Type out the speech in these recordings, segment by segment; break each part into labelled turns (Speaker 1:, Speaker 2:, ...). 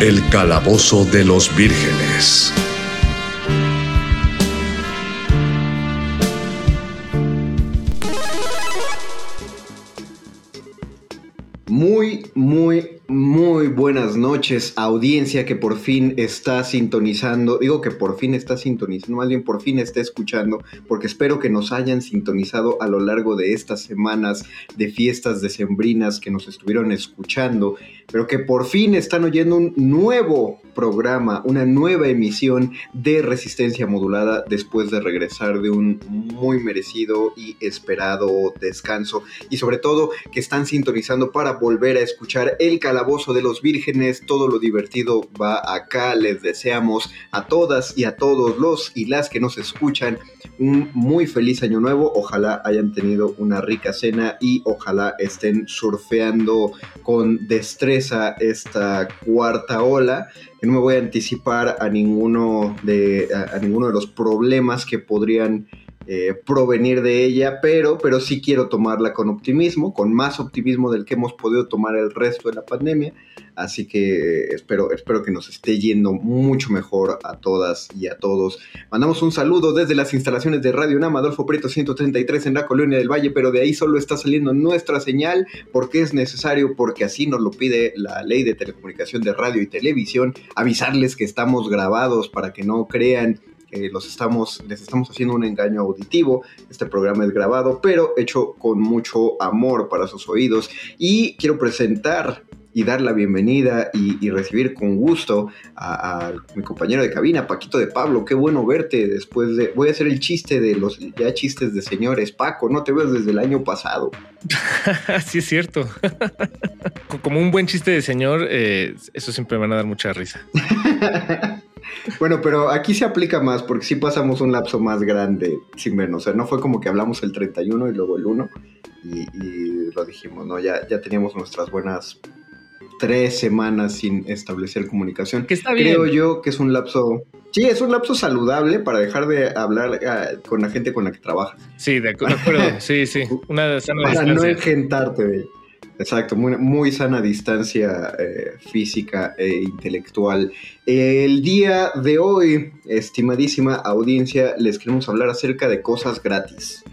Speaker 1: El Calabozo de los Vírgenes.
Speaker 2: Muy, muy, muy buenas noches, audiencia que por fin está sintonizando. Digo que por fin está sintonizando, más bien por fin está escuchando, porque espero que nos hayan sintonizado a lo largo de estas semanas de fiestas decembrinas que nos estuvieron escuchando, pero que por fin están oyendo un nuevo programa, una nueva emisión de Resistencia Modulada después de regresar de un muy merecido y esperado descanso. Y sobre todo que están sintonizando para volver a escuchar el calabozo de los vírgenes. Todo lo divertido va acá. Les deseamos a todas y a todos los y las que nos escuchan un muy feliz año nuevo. Ojalá hayan tenido una rica cena y ojalá estén surfeando con destreza esta cuarta ola no me voy a anticipar a ninguno de, a, ninguno de los problemas que podrían eh, provenir de ella, pero, pero sí quiero tomarla con optimismo, con más optimismo del que hemos podido tomar el resto de la pandemia. Así que espero, espero que nos esté yendo mucho mejor a todas y a todos. Mandamos un saludo desde las instalaciones de Radio Nama, Adolfo Prieto 133 en la Colonia del Valle, pero de ahí solo está saliendo nuestra señal porque es necesario, porque así nos lo pide la ley de telecomunicación de radio y televisión, avisarles que estamos grabados para que no crean los estamos, les estamos haciendo un engaño auditivo. Este programa es grabado, pero hecho con mucho amor para sus oídos. Y quiero presentar y dar la bienvenida y, recibir con gusto a, mi compañero de cabina, Paquito de Pablo. Qué bueno verte después de... Voy a hacer el chiste de los ya chistes de señores. Paco, no te veo desde el año pasado.
Speaker 3: sí, es cierto. Como un buen chiste de señor, eh, eso siempre me van a dar mucha risa.
Speaker 2: Bueno, pero aquí se aplica más porque sí pasamos un lapso más grande sin menos. O sea, no fue como que hablamos el 31 y luego el 1 y, lo dijimos, ¿no? Ya, ya teníamos nuestras buenas tres semanas sin establecer comunicación.
Speaker 3: Que está bien.
Speaker 2: Creo yo que es un lapso. Sí, es un lapso saludable para dejar de hablar ah, con la gente con la que trabajas.
Speaker 3: Sí, de acuerdo. sí, sí. Una
Speaker 2: sana para no engentarte, Exacto, muy, sana distancia eh, física e intelectual. El día de hoy, estimadísima audiencia, les queremos hablar acerca de cosas gratis.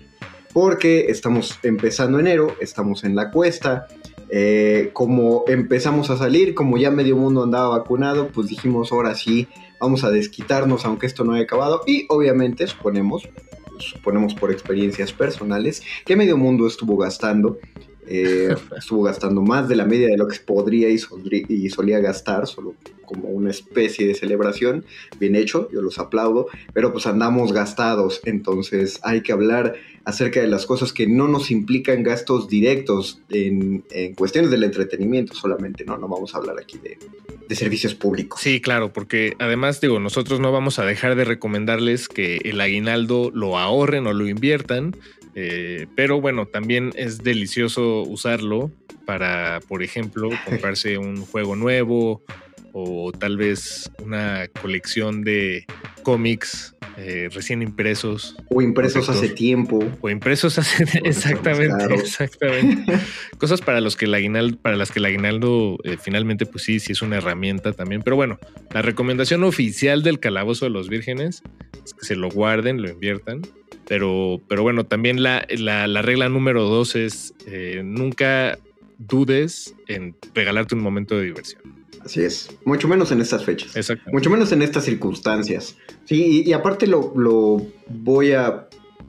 Speaker 2: Porque estamos empezando enero, estamos en la cuesta. Eh, como empezamos a salir, como ya medio mundo andaba vacunado, pues dijimos ahora sí, vamos a desquitarnos aunque esto no haya acabado. Y obviamente suponemos, suponemos por experiencias personales, que medio mundo estuvo gastando eh, estuvo gastando más de la media de lo que podría y, solía gastar, solo como una especie de celebración. Bien hecho, yo los aplaudo, pero pues andamos gastados, entonces hay que hablar acerca de las cosas que no nos implican gastos directos en, cuestiones del entretenimiento solamente, ¿no? No vamos a hablar aquí de, de servicios públicos.
Speaker 3: Sí, claro, porque además digo, nosotros no vamos a dejar de recomendarles que el aguinaldo lo ahorren o lo inviertan, eh, pero bueno, también es delicioso usarlo para, por ejemplo, comprarse un juego nuevo o tal vez una colección de cómics eh, recién impresos.
Speaker 2: O impresos hace tiempo.
Speaker 3: O impresos hace exactamente, exactamente. Cosas para los que el aguinaldo, para las que el aguinaldo eh, finalmente, pues sí, sí es una herramienta también. Pero bueno, la recomendación oficial del calabozo de los vírgenes es que se lo guarden, lo inviertan. Pero, pero bueno, también la, la, regla número dos es eh, nunca dudes en regalarte un momento de diversión.
Speaker 2: Así es, mucho menos en estas fechas.
Speaker 3: Exacto.
Speaker 2: Mucho menos en estas circunstancias. Sí, y, aparte lo, voy a,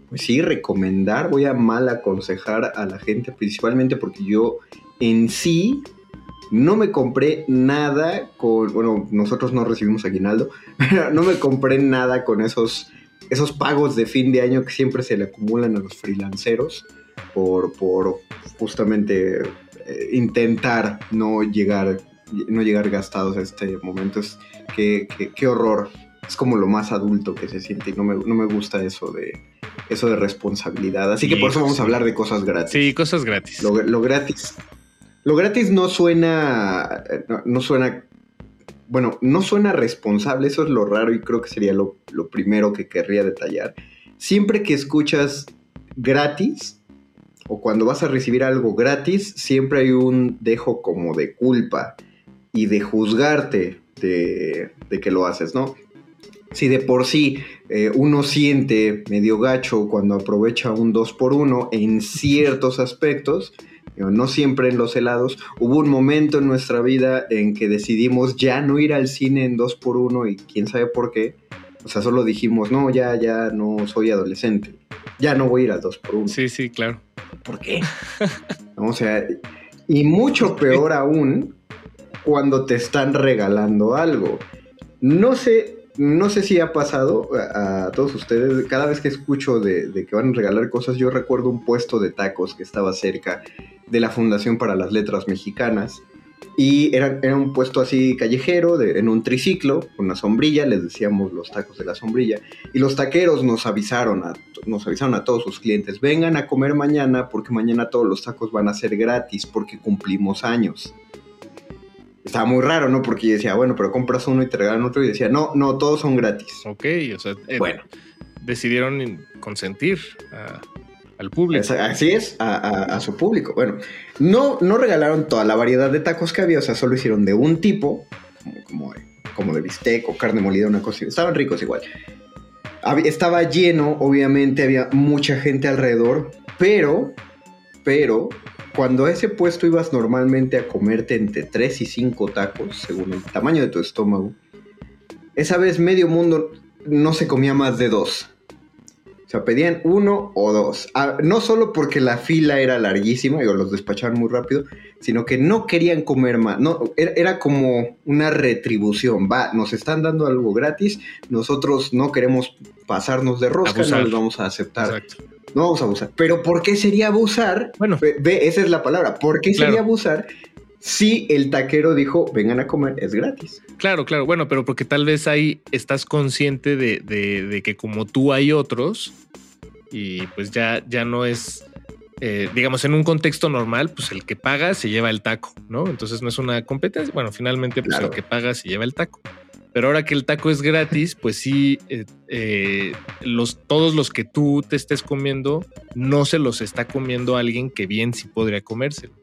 Speaker 2: pues sí, recomendar, voy a mal aconsejar a la gente, principalmente porque yo en sí no me compré nada con, bueno, nosotros no recibimos aguinaldo, pero no me compré nada con esos, esos pagos de fin de año que siempre se le acumulan a los freelanceros por, por justamente eh, intentar no llegar, no llegar gastados a este momento. Es que, qué horror. Es como lo más adulto que se siente y no me, no me gusta eso de, eso de responsabilidad. Así que por eso vamos a hablar de cosas gratis.
Speaker 3: Sí, cosas gratis.
Speaker 2: Lo, gratis. Lo gratis no suena. No, suena. Bueno, no suena responsable. Eso es lo raro y creo que sería lo, lo primero que querría detallar. Siempre que escuchas gratis, o cuando vas a recibir algo gratis, siempre hay un dejo como de culpa y de juzgarte de, que lo haces, ¿no? Si de por sí eh, uno siente medio gacho cuando aprovecha un 2 por 1 en ciertos aspectos, no siempre en los helados, hubo un momento en nuestra vida en que decidimos ya no ir al cine en 2 por 1 y quién sabe por qué. O sea, solo dijimos, no, ya, ya no soy adolescente. Ya no voy a ir al 2 por 1
Speaker 3: Sí, sí, claro.
Speaker 2: ¿Por qué? o sea, y mucho peor aún cuando te están regalando algo. No sé, no sé si ha pasado a, todos ustedes, cada vez que escucho de, que van a regalar cosas, yo recuerdo un puesto de tacos que estaba cerca de la Fundación para las Letras Mexicanas. Y era, un puesto así callejero, en un triciclo, con una sombrilla, les decíamos los tacos de la sombrilla. Y los taqueros nos avisaron, nos avisaron a todos sus clientes, vengan a comer mañana porque mañana todos los tacos van a ser gratis porque cumplimos años. Estaba muy raro, ¿no? Porque yo decía, bueno, pero compras uno y te regalan otro. Y decía, no, no, todos son gratis.
Speaker 3: Ok, o sea, eh, bueno. Decidieron consentir a al público.
Speaker 2: Así es, a, su público. Bueno, no, no regalaron toda la variedad de tacos que había, o sea, solo hicieron de un tipo, como, como, de bistec o carne molida, una cosa. Estaban ricos igual. estaba lleno, obviamente, había mucha gente alrededor, pero, pero, cuando a ese puesto ibas normalmente a comerte entre 3 y 5 tacos, según el tamaño de tu estómago, esa vez medio mundo no se comía más de dos. O sea, pedían uno o dos. Ah, no solo porque la fila era larguísima, y los despachaban muy rápido, sino que no querían comer más. No, era, como una retribución. Va, nos están dando algo gratis, nosotros no queremos pasarnos de rosca, no les vamos a aceptar. No vamos a abusar. Pero ¿por qué sería abusar? Bueno, ve, esa es la palabra. ¿Por qué sería abusar si el taquero dijo, vengan a comer, es gratis.
Speaker 3: Claro, claro, bueno, pero porque tal vez ahí estás consciente de, que como tú hay otros y pues ya, ya no es, eh, digamos, en un contexto normal, pues el que paga se lleva el taco, ¿no? Entonces no es una competencia, bueno, finalmente pues el que paga se lleva el taco. Pero ahora que el taco es gratis, pues sí, eh, eh, los, todos los que tú te estés comiendo, no se los está comiendo alguien que bien sí podría comérselos.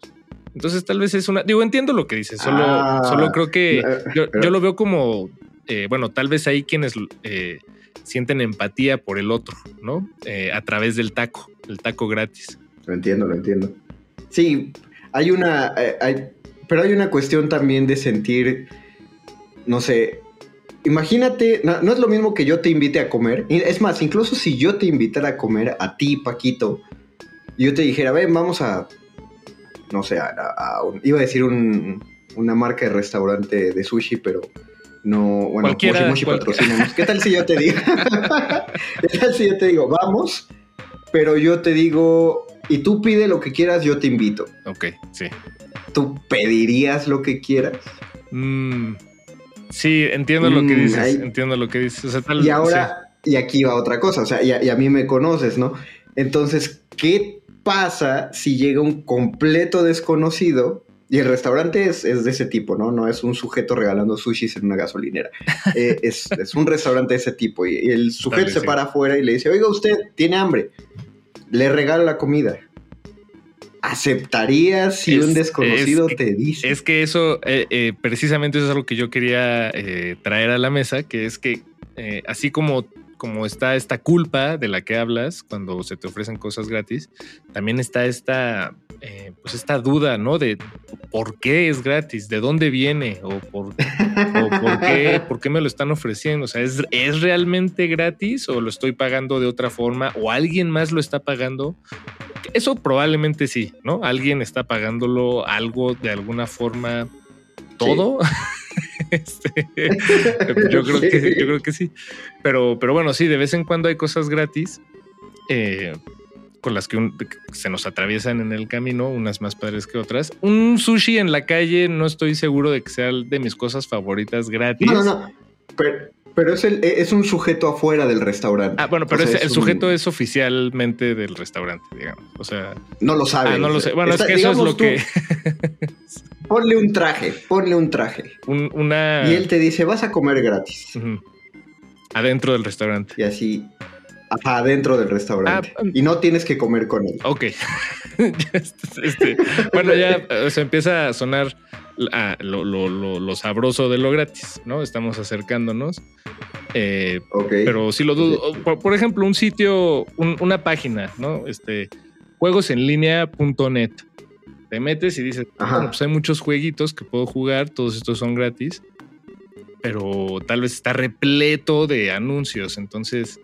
Speaker 3: Entonces tal vez es una, digo, entiendo lo que dices, solo, ah, solo creo que yo, lo veo como, eh, bueno, tal vez hay quienes eh, sienten empatía por el otro, ¿no? Eh, a través del taco, el taco gratis.
Speaker 2: Lo entiendo, lo entiendo. Sí, hay una, hay, pero hay una cuestión también de sentir, no sé, imagínate, no, no, es lo mismo que yo te invite a comer. Es más, incluso si yo te invitara a comer a ti, Paquito, y yo te dijera, ven, vamos a no sé, iba a decir una marca de restaurante de sushi, pero no, bueno,
Speaker 3: Cualquiera, Moshi
Speaker 2: ¿Qué tal si yo te digo? ¿Qué tal si yo te digo, vamos? Pero yo te digo, y tú pide lo que quieras, yo te invito.
Speaker 3: Ok, sí.
Speaker 2: ¿Tú pedirías lo que quieras?
Speaker 3: Mm, sí, entiendo lo que mm, dices. entiendo lo que dices.
Speaker 2: y ahora, y aquí va otra cosa, o sea, y a, mí me conoces, ¿no? Entonces, ¿qué pasa si llega un completo desconocido? Y el restaurante es, es de ese tipo, ¿no? No es un sujeto regalando sushis en una gasolinera. Eh, es, es un restaurante de ese tipo. Y, y el sujeto se
Speaker 3: sí.
Speaker 2: para afuera y le dice, oiga, usted tiene hambre. Le regalo la comida. ¿Aceptarías si
Speaker 3: Es-
Speaker 2: un desconocido
Speaker 3: es-
Speaker 2: te dice?
Speaker 3: Es que eso, eh, eh, precisamente eso es algo que yo quería eh, traer a la mesa, que es que así como, como está esta culpa de la que hablas cuando se te ofrecen cosas gratis, también está esta, pues esta duda, ¿no? De por qué es gratis, de dónde viene o por, o por qué, por qué me lo están ofreciendo. O sea, ¿es, ¿es realmente gratis o lo estoy pagando de otra forma o alguien más lo está pagando? Eso probablemente sí, ¿no? Alguien está pagándolo algo de alguna forma todo. Este, yo, creo que, yo creo que sí. Pero, pero bueno, sí, de vez en cuando hay cosas gratis eh, con las que un- se nos atraviesan en el camino, unas más padres que otras. Un sushi en la calle no estoy seguro de que sea de mis cosas favoritas gratis.
Speaker 2: No, no, no. Pero, pero es, el, es un sujeto afuera del restaurante.
Speaker 3: Ah, bueno, pero
Speaker 2: O sea,
Speaker 3: ese- el sujeto es oficialmente del restaurante, digamos. O sea,
Speaker 2: No lo sabe.
Speaker 3: ah, no lo sé. Bueno,
Speaker 2: Está-
Speaker 3: es que eso es lo
Speaker 2: tú,
Speaker 3: que
Speaker 2: Ponle un traje, ponle un traje.
Speaker 3: un- una
Speaker 2: Y él te dice, vas a comer gratis.
Speaker 3: Adentro del restaurante.
Speaker 2: Y así, ajá, adentro del restaurante.
Speaker 3: Ah,
Speaker 2: y no tienes que comer con él.
Speaker 3: Ok. Este, bueno, ya o sea, empieza a sonar ah, lo, lo- lo- lo sabroso de lo gratis, ¿no? Estamos acercándonos. Eh, pero sí lo dudo. Por, por ejemplo, un sitio, un- una página, ¿no? Este, juegosenlinea.net. Te metes y dices, bueno, pues hay muchos jueguitos que puedo jugar, todos estos son gratis, pero tal vez está repleto de anuncios. Entonces,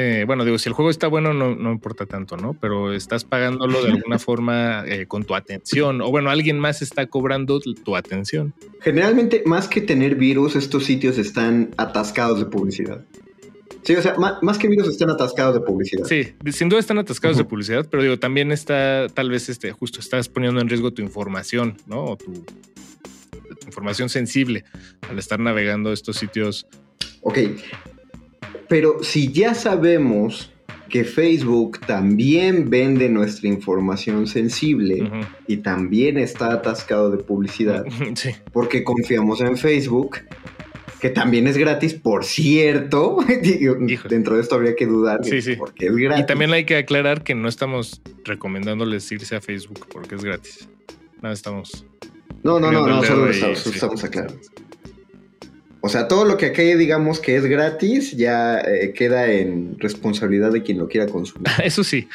Speaker 3: eh, bueno, digo, si el juego está bueno, no, no importa tanto, ¿no? Pero estás pagándolo de alguna forma eh, con tu atención, o bueno, alguien más está cobrando tu atención.
Speaker 2: Generalmente, más que tener virus, estos sitios están atascados de publicidad. Sí, o sea, más, que virus están atascados de publicidad.
Speaker 3: Sí, sin duda están atascados de publicidad, pero digo, también está, tal vez, este, justo estás poniendo en riesgo tu información, ¿no? O tu, tu información sensible al estar navegando estos sitios.
Speaker 2: Ok. Pero si ya sabemos que Facebook también vende nuestra información sensible y también está atascado de publicidad,
Speaker 3: Sí.
Speaker 2: porque confiamos en Facebook, que también es gratis, por cierto.
Speaker 3: Híjole.
Speaker 2: Dentro de esto habría que dudar,
Speaker 3: Sí, sí.
Speaker 2: porque es gratis.
Speaker 3: Y también hay que aclarar que no estamos recomendándoles irse a Facebook porque es gratis. Nada, estamos.
Speaker 2: No, no, no, no, solo estamos,
Speaker 3: sí.
Speaker 2: estamos aclarando. O sea, todo lo que aquí digamos que es gratis ya eh, queda en responsabilidad de quien lo quiera consumir.
Speaker 3: Eso sí.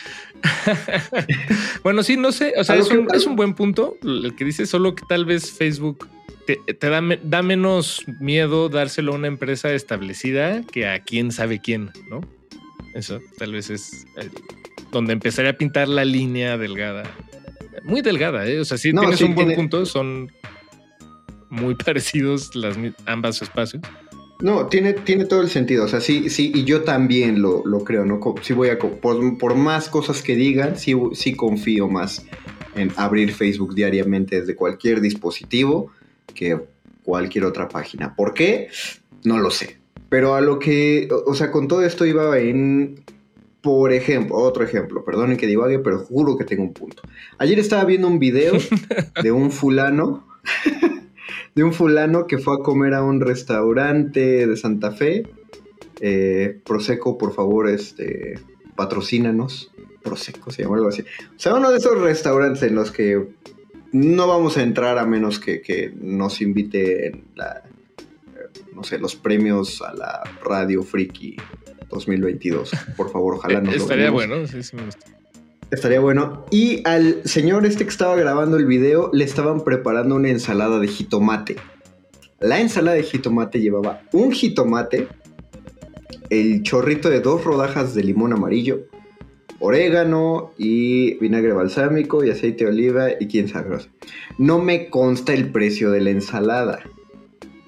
Speaker 3: bueno, sí, no sé. O sea, es
Speaker 2: que-
Speaker 3: un, es un buen punto el que dice, solo que tal vez Facebook te, te da, me- da menos miedo dárselo a una empresa establecida que a quién sabe quién, ¿no? Eso tal vez es eh, donde empezaría a pintar la línea delgada. Muy delgada, ¿eh? O sea, sí
Speaker 2: No,
Speaker 3: tienes
Speaker 2: sí,
Speaker 3: un buen
Speaker 2: tiene-
Speaker 3: punto, son muy parecidos las ambas espacios.
Speaker 2: No, tiene, tiene todo el sentido. O sea, sí, sí, y yo también lo, lo creo, ¿no? Sí voy a, por, por más cosas que digan, sí, sí confío más en abrir Facebook diariamente desde cualquier dispositivo que cualquier otra página. ¿Por qué? No lo sé. Pero a lo que, o o sea, con todo esto iba en, por ejemplo, otro ejemplo, perdonen que divague, pero juro que tengo un punto. Ayer estaba viendo un video de un fulano de un fulano que fue a comer a un restaurante de Santa Fe. Eh, Prosecco, por favor, este, patrocínanos. Prosecco se llama algo así. O sea, uno de esos restaurantes en los que no vamos a entrar a menos que, que nos invite la, eh, no sé, los premios a la Radio Friki 2022. Por favor, ojalá nos lo
Speaker 3: Estaría
Speaker 2: ganemos.
Speaker 3: bueno. Sí, sí me gusta.
Speaker 2: Estaría bueno. Y al señor este que estaba grabando el video le estaban preparando una ensalada de jitomate. La ensalada de jitomate llevaba un jitomate, el chorrito de dos rodajas de limón amarillo, orégano y vinagre balsámico y aceite de oliva y quién sabe. No me consta el precio de la ensalada.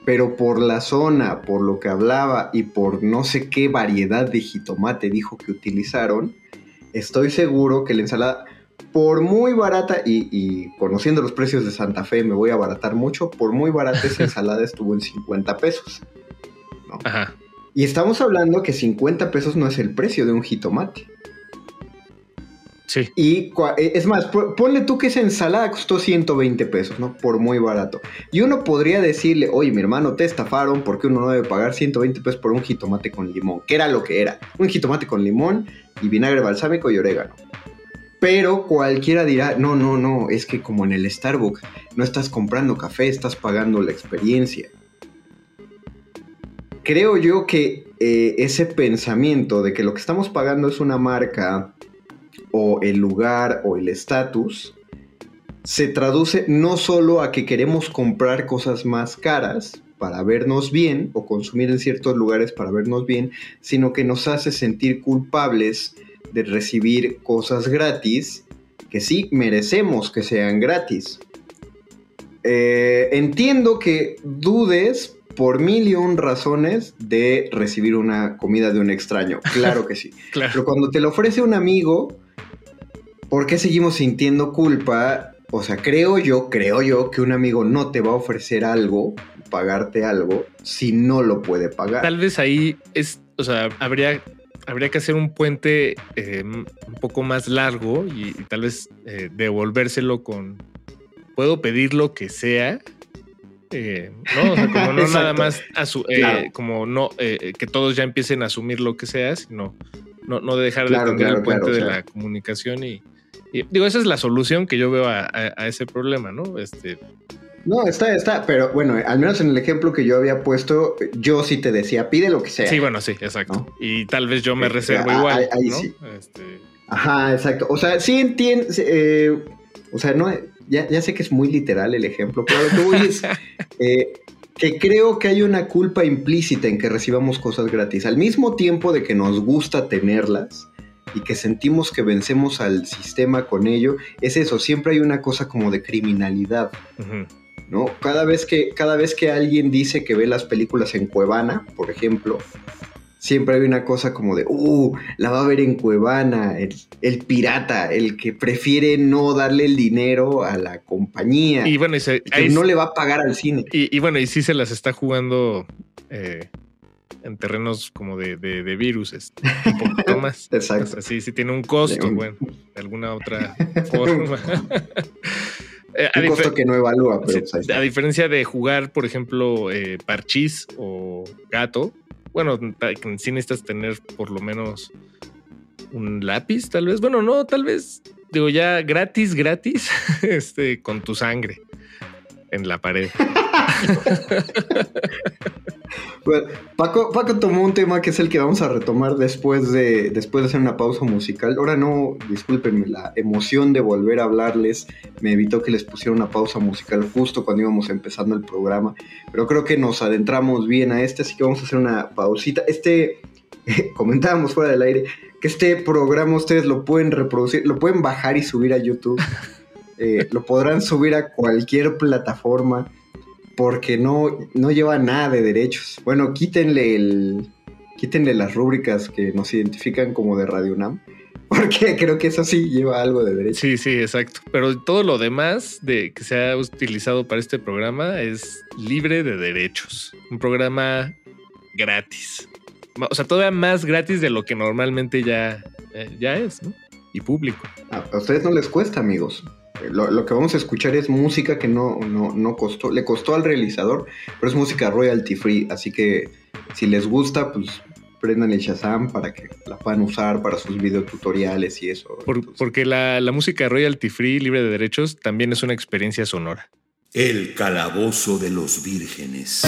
Speaker 2: Pero por la zona, por lo que hablaba y por no sé qué variedad de jitomate dijo que utilizaron, estoy seguro que la ensalada, por muy barata, y, y conociendo los precios de Santa Fe me voy a abaratar mucho, por muy barata esa ensalada estuvo en 50 pesos. ¿no?
Speaker 3: Ajá.
Speaker 2: Y estamos hablando que 50 pesos no es el precio de un jitomate.
Speaker 3: Sí.
Speaker 2: Y eh, es más, po- ponle tú que esa ensalada costó 120 pesos, ¿no? Por muy barato. Y uno podría decirle, oye, mi hermano, te estafaron porque uno no debe pagar 120 pesos por un jitomate con limón, que era lo que era. Un jitomate con limón y vinagre balsámico y orégano. Pero cualquiera dirá, no, no, no, es que como en el Starbucks no estás comprando café, estás pagando la experiencia. Creo yo que eh, ese pensamiento de que lo que estamos pagando es una marca o el lugar o el estatus, se traduce no solo a que queremos comprar cosas más caras para vernos bien o consumir en ciertos lugares para vernos bien, sino que nos hace sentir culpables de recibir cosas gratis que sí merecemos que sean gratis. Eh, entiendo que dudes por mil y un razones de recibir una comida de un extraño, claro que sí.
Speaker 3: Claro.
Speaker 2: Pero cuando te lo ofrece un amigo, ¿por qué seguimos sintiendo culpa? O sea, creo yo, creo yo que un amigo no te va a ofrecer algo, pagarte algo, si no lo puede pagar.
Speaker 3: Tal vez ahí es, o sea, habría, habría que hacer un puente eh, un poco más largo y, y tal vez eh, devolvérselo con. Puedo pedir lo que sea. eh, no, o sea, como no nada más eh,
Speaker 2: Claro.
Speaker 3: como no eh, que todos ya empiecen a asumir lo que sea, sino no, no dejar
Speaker 2: Claro,
Speaker 3: de tener
Speaker 2: claro,
Speaker 3: el puente
Speaker 2: o
Speaker 3: de
Speaker 2: sea.
Speaker 3: la comunicación y, y digo, esa es la solución que yo veo a, a- a ese problema, ¿no? Este,
Speaker 2: No, está, está, pero bueno, al menos en el ejemplo que yo había puesto, yo sí te decía, pide lo que sea.
Speaker 3: sí, bueno, sí, exacto.
Speaker 2: ¿No?
Speaker 3: Y tal vez yo me
Speaker 2: Eh,
Speaker 3: reservo
Speaker 2: ah,
Speaker 3: igual,
Speaker 2: ahí- ahí
Speaker 3: ¿no?
Speaker 2: sí.
Speaker 3: Este,
Speaker 2: Ajá, exacto. O sea, sí entiendo. eh, o sea, no, ya, ya sé que es muy literal el ejemplo, pero lo que voy es eh, que creo que hay una culpa implícita en que recibamos cosas gratis. Al mismo tiempo de que nos gusta tenerlas y que sentimos que vencemos al sistema con ello, es eso. Siempre hay una cosa como de criminalidad. ¿no? Cada vez que, cada vez que alguien dice que ve las películas en Cuevana, por ejemplo, siempre hay una cosa como de, uh, la va a ver en Cuevana, el, el pirata, el que prefiere no darle el dinero a la compañía,
Speaker 3: Y bueno, y, se-
Speaker 2: el que
Speaker 3: ahí
Speaker 2: no le va a pagar al cine.
Speaker 3: y, y bueno, y sí se las está jugando eh, en terrenos como de, de, de virus, este, un poquito más. O
Speaker 2: Exacto.
Speaker 3: sea, sí, sí tiene un costo,
Speaker 2: un-
Speaker 3: bueno, de alguna otra forma. Eh, a
Speaker 2: Un costo que no evalúa, pero
Speaker 3: sí,
Speaker 2: pues
Speaker 3: a diferencia de jugar, por ejemplo, eh, parchís o gato, bueno, sí necesitas tener por lo menos un lápiz, tal vez. Bueno, no, tal vez, digo, ya gratis, gratis, este, con tu sangre en la pared.
Speaker 2: Bueno, Paco, Paco tomó un tema que es el que vamos a retomar después de, después de hacer una pausa musical. Ahora no, discúlpenme, la emoción de volver a hablarles me evitó que les pusiera una pausa musical justo cuando íbamos empezando el programa. Pero creo que nos adentramos bien a este, así que vamos a hacer una pausita. Este, comentábamos fuera del aire, que este programa ustedes lo pueden reproducir, lo pueden bajar y subir a YouTube. Eh, lo podrán subir a cualquier plataforma porque no, no lleva nada de derechos. Bueno, quítenle el. Quítenle las rúbricas que nos identifican como de Radio UNAM. Porque creo que eso sí lleva algo de derecho.
Speaker 3: Sí, sí, exacto. Pero todo lo demás de que se ha utilizado para este programa es libre de derechos. Un programa gratis. O sea, todavía más gratis de lo que normalmente ya, eh, ya es, ¿no? Y público.
Speaker 2: A ustedes no les cuesta, amigos. Lo, lo que vamos a escuchar es música que no, no, no costó, le costó al realizador, pero es música royalty free. Así que si les gusta, pues prendan el Shazam para que la puedan usar para sus videotutoriales y eso.
Speaker 3: Por-
Speaker 2: Entonces,
Speaker 3: porque la, la música royalty free, libre de derechos, también es una experiencia sonora.
Speaker 4: El calabozo de los vírgenes.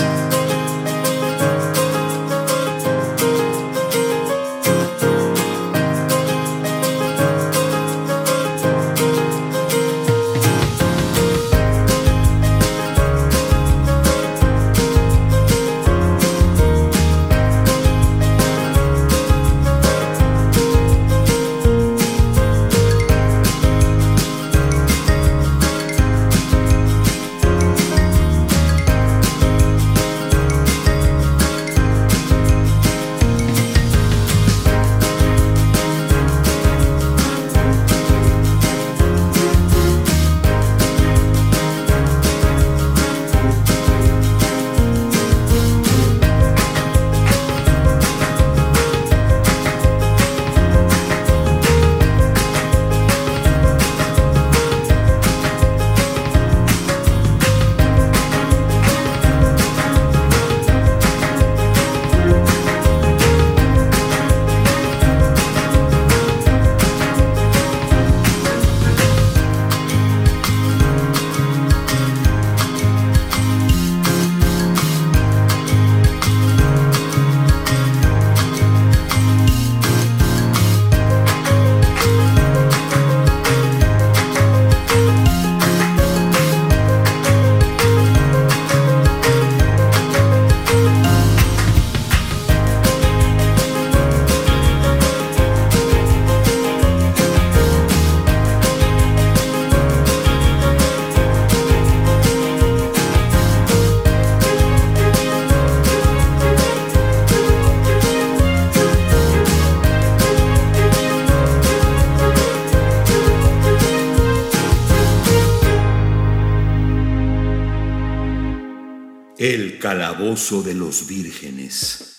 Speaker 4: Calabozo de los vírgenes.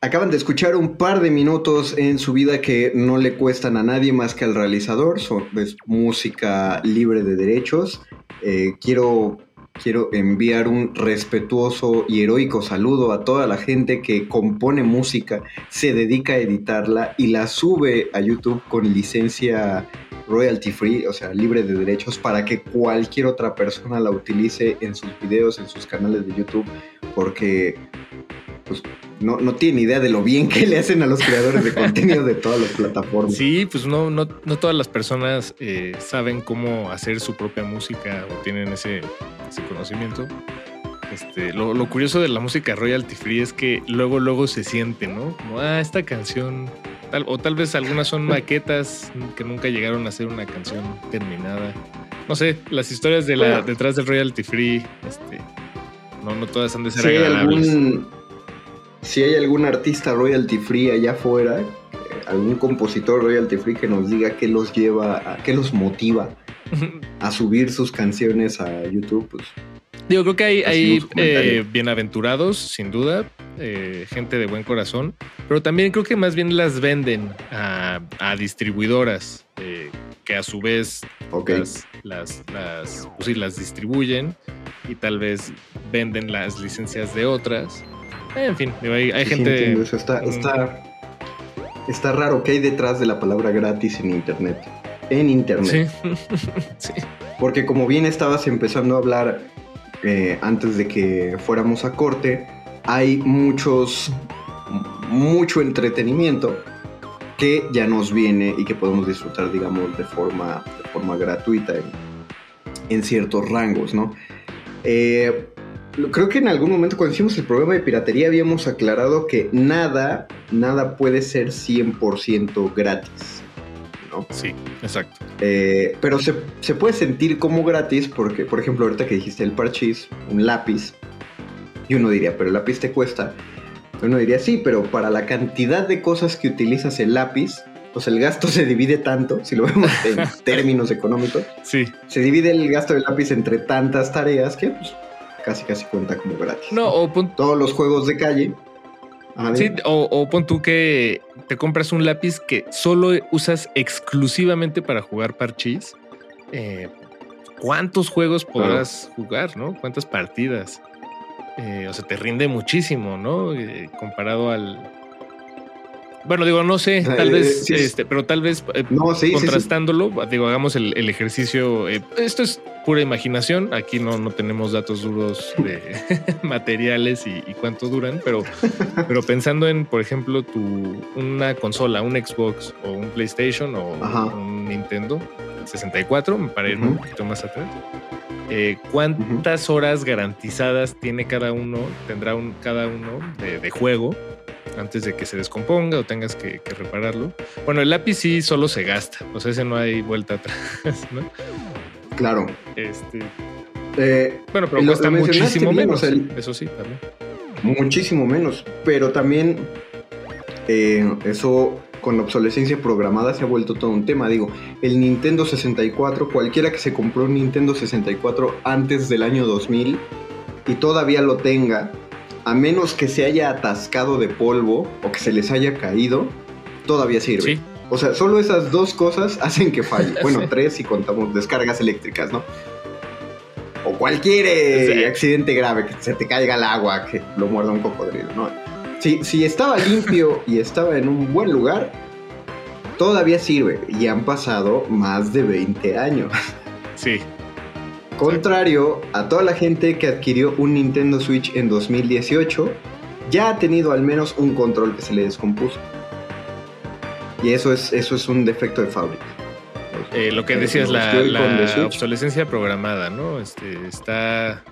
Speaker 2: Acaban de escuchar un par de minutos en su vida que no le cuestan a nadie más que al realizador. Es música libre de derechos. Eh, quiero, quiero enviar un respetuoso y heroico saludo a toda la gente que compone música, se dedica a editarla y la sube a YouTube con licencia royalty free, o sea, libre de derechos, para que cualquier otra persona la utilice en sus videos, en sus canales de YouTube, porque pues no, no tienen idea de lo bien que le hacen a los creadores de contenido de todas las plataformas.
Speaker 3: Sí, pues no, no, no todas las personas eh, saben cómo hacer su propia música o tienen ese, ese conocimiento. Este, lo, lo, curioso de la música royalty free es que luego, luego se siente, ¿no? Como, ah, esta canción, tal, o tal vez algunas son maquetas que nunca llegaron a ser una canción terminada. No sé, las historias de la, bueno, detrás del royalty free, este, no, no todas han de ser
Speaker 2: si
Speaker 3: agradables.
Speaker 2: Hay algún, si hay algún artista royalty free allá afuera, algún compositor royalty free que nos diga qué los lleva, qué los motiva a subir sus canciones a YouTube, pues
Speaker 3: Digo, creo que hay, hay eh, bienaventurados, sin duda, eh, gente de buen corazón, pero también creo que más bien las venden a, a distribuidoras eh, que a su vez
Speaker 2: okay.
Speaker 3: las, las, las, pues sí, las distribuyen y tal vez venden las licencias de otras. En fin, hay, hay
Speaker 2: sí,
Speaker 3: gente...
Speaker 2: Sí, eso está, está, está raro que hay detrás de la palabra gratis en Internet. En Internet.
Speaker 3: Sí. sí.
Speaker 2: Porque como bien estabas empezando a hablar eh, antes de que fuéramos a corte, hay muchos, mucho entretenimiento que ya nos viene y que podemos disfrutar, digamos, de forma, de forma gratuita en, en ciertos rangos, ¿no? Eh, creo que en algún momento cuando hicimos el programa de piratería habíamos aclarado que nada, nada puede ser 100% gratis. ¿no?
Speaker 3: Sí, exacto.
Speaker 2: Eh, pero se, se, puede sentir como gratis porque, por ejemplo, ahorita que dijiste el parchís, un lápiz, y uno diría, pero el lápiz te cuesta. Uno diría, sí, pero para la cantidad de cosas que utilizas el lápiz, pues el gasto se divide tanto, si lo vemos en términos económicos,
Speaker 3: sí.
Speaker 2: se divide el gasto del lápiz entre tantas tareas que pues, casi casi cuenta como gratis.
Speaker 3: No, o pon...
Speaker 2: todos los juegos de calle.
Speaker 3: Sí, o, o, pon tú que te compras un lápiz que solo usas exclusivamente para jugar parchís. Eh, ¿Cuántos juegos podrás claro. jugar, no? ¿Cuántas partidas? Eh, o sea, te rinde muchísimo, ¿no? Eh, comparado al. Bueno, digo, no sé, tal vez, sí, este, pero tal vez
Speaker 2: no, sí,
Speaker 3: contrastándolo, digo, hagamos el, el ejercicio. esto es pura imaginación. Aquí no, no tenemos datos duros de materiales y, y, cuánto duran, pero, pero pensando en, por ejemplo, tu, una consola, un Xbox o un PlayStation o
Speaker 2: Ajá.
Speaker 3: un Nintendo 64, para irme uh -huh. un poquito más atrás. Eh, ¿Cuántas uh -huh. horas garantizadas tiene cada uno, tendrá un, cada uno de, de, juego antes de que se descomponga o tengas que, que, repararlo? Bueno, el lápiz sí solo se gasta, o sea, ese no hay vuelta atrás, ¿no?
Speaker 2: Claro.
Speaker 3: Este. Eh, bueno, pero cuesta muchísimo menos. El, eso sí, también.
Speaker 2: Muchísimo menos. Pero también eh, eso con la obsolescencia programada se ha vuelto todo un tema. Digo, el Nintendo 64, cualquiera que se compró un Nintendo 64 antes del año 2000 y todavía lo tenga, a menos que se haya atascado de polvo o que se les haya caído, todavía sirve.
Speaker 3: Sí.
Speaker 2: O sea, solo esas dos cosas hacen que falle. Bueno, sí. tres si contamos descargas eléctricas, ¿no? O cualquier eh, sí. accidente grave, que se te caiga el agua, que lo muerda un cocodrilo, ¿no? Si, si estaba limpio y estaba en un buen lugar, todavía sirve. Y han pasado más de 20 años.
Speaker 3: Sí.
Speaker 2: Contrario a toda la gente que adquirió un Nintendo Switch en 2018, ya ha tenido al menos un control que se le descompuso. Y eso es, eso es un defecto de fábrica.
Speaker 3: Eh, lo que decías, la, la obsolescencia programada, ¿no? Este, está.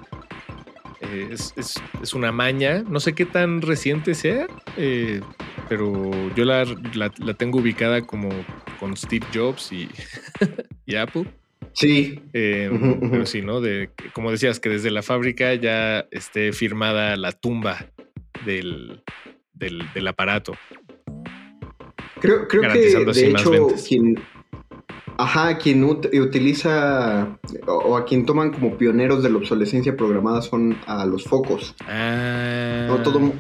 Speaker 3: Eh, es, es, es, una maña. No sé qué tan reciente sea, eh, pero yo la, la, la, tengo ubicada como con Steve Jobs y, y Apple.
Speaker 2: Sí.
Speaker 3: Uh -huh, uh -huh. Pero sí, ¿no? De, como decías, que desde la fábrica ya esté firmada la tumba del, del, del aparato.
Speaker 2: Creo, creo que de hecho quien, ajá, quien ut- utiliza o, a quien toman como pioneros de la obsolescencia programada son a los focos.
Speaker 3: Ah,
Speaker 2: No, todo, mu-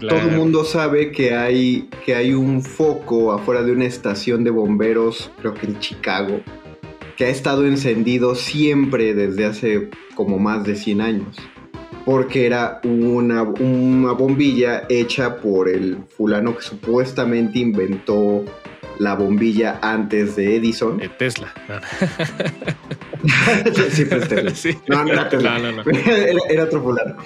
Speaker 3: claro.
Speaker 2: todo el mundo sabe que hay, que hay un foco afuera de una estación de bomberos, creo que en Chicago, que ha estado encendido siempre desde hace como más de 100 años. Porque era una, una bombilla hecha por el fulano que supuestamente inventó la bombilla antes de Edison.
Speaker 3: Eh, Tesla. No,
Speaker 2: Sí, Tesla.
Speaker 3: Sí.
Speaker 2: No, no era Tesla.
Speaker 3: No, no, no.
Speaker 2: era, era otro fulano.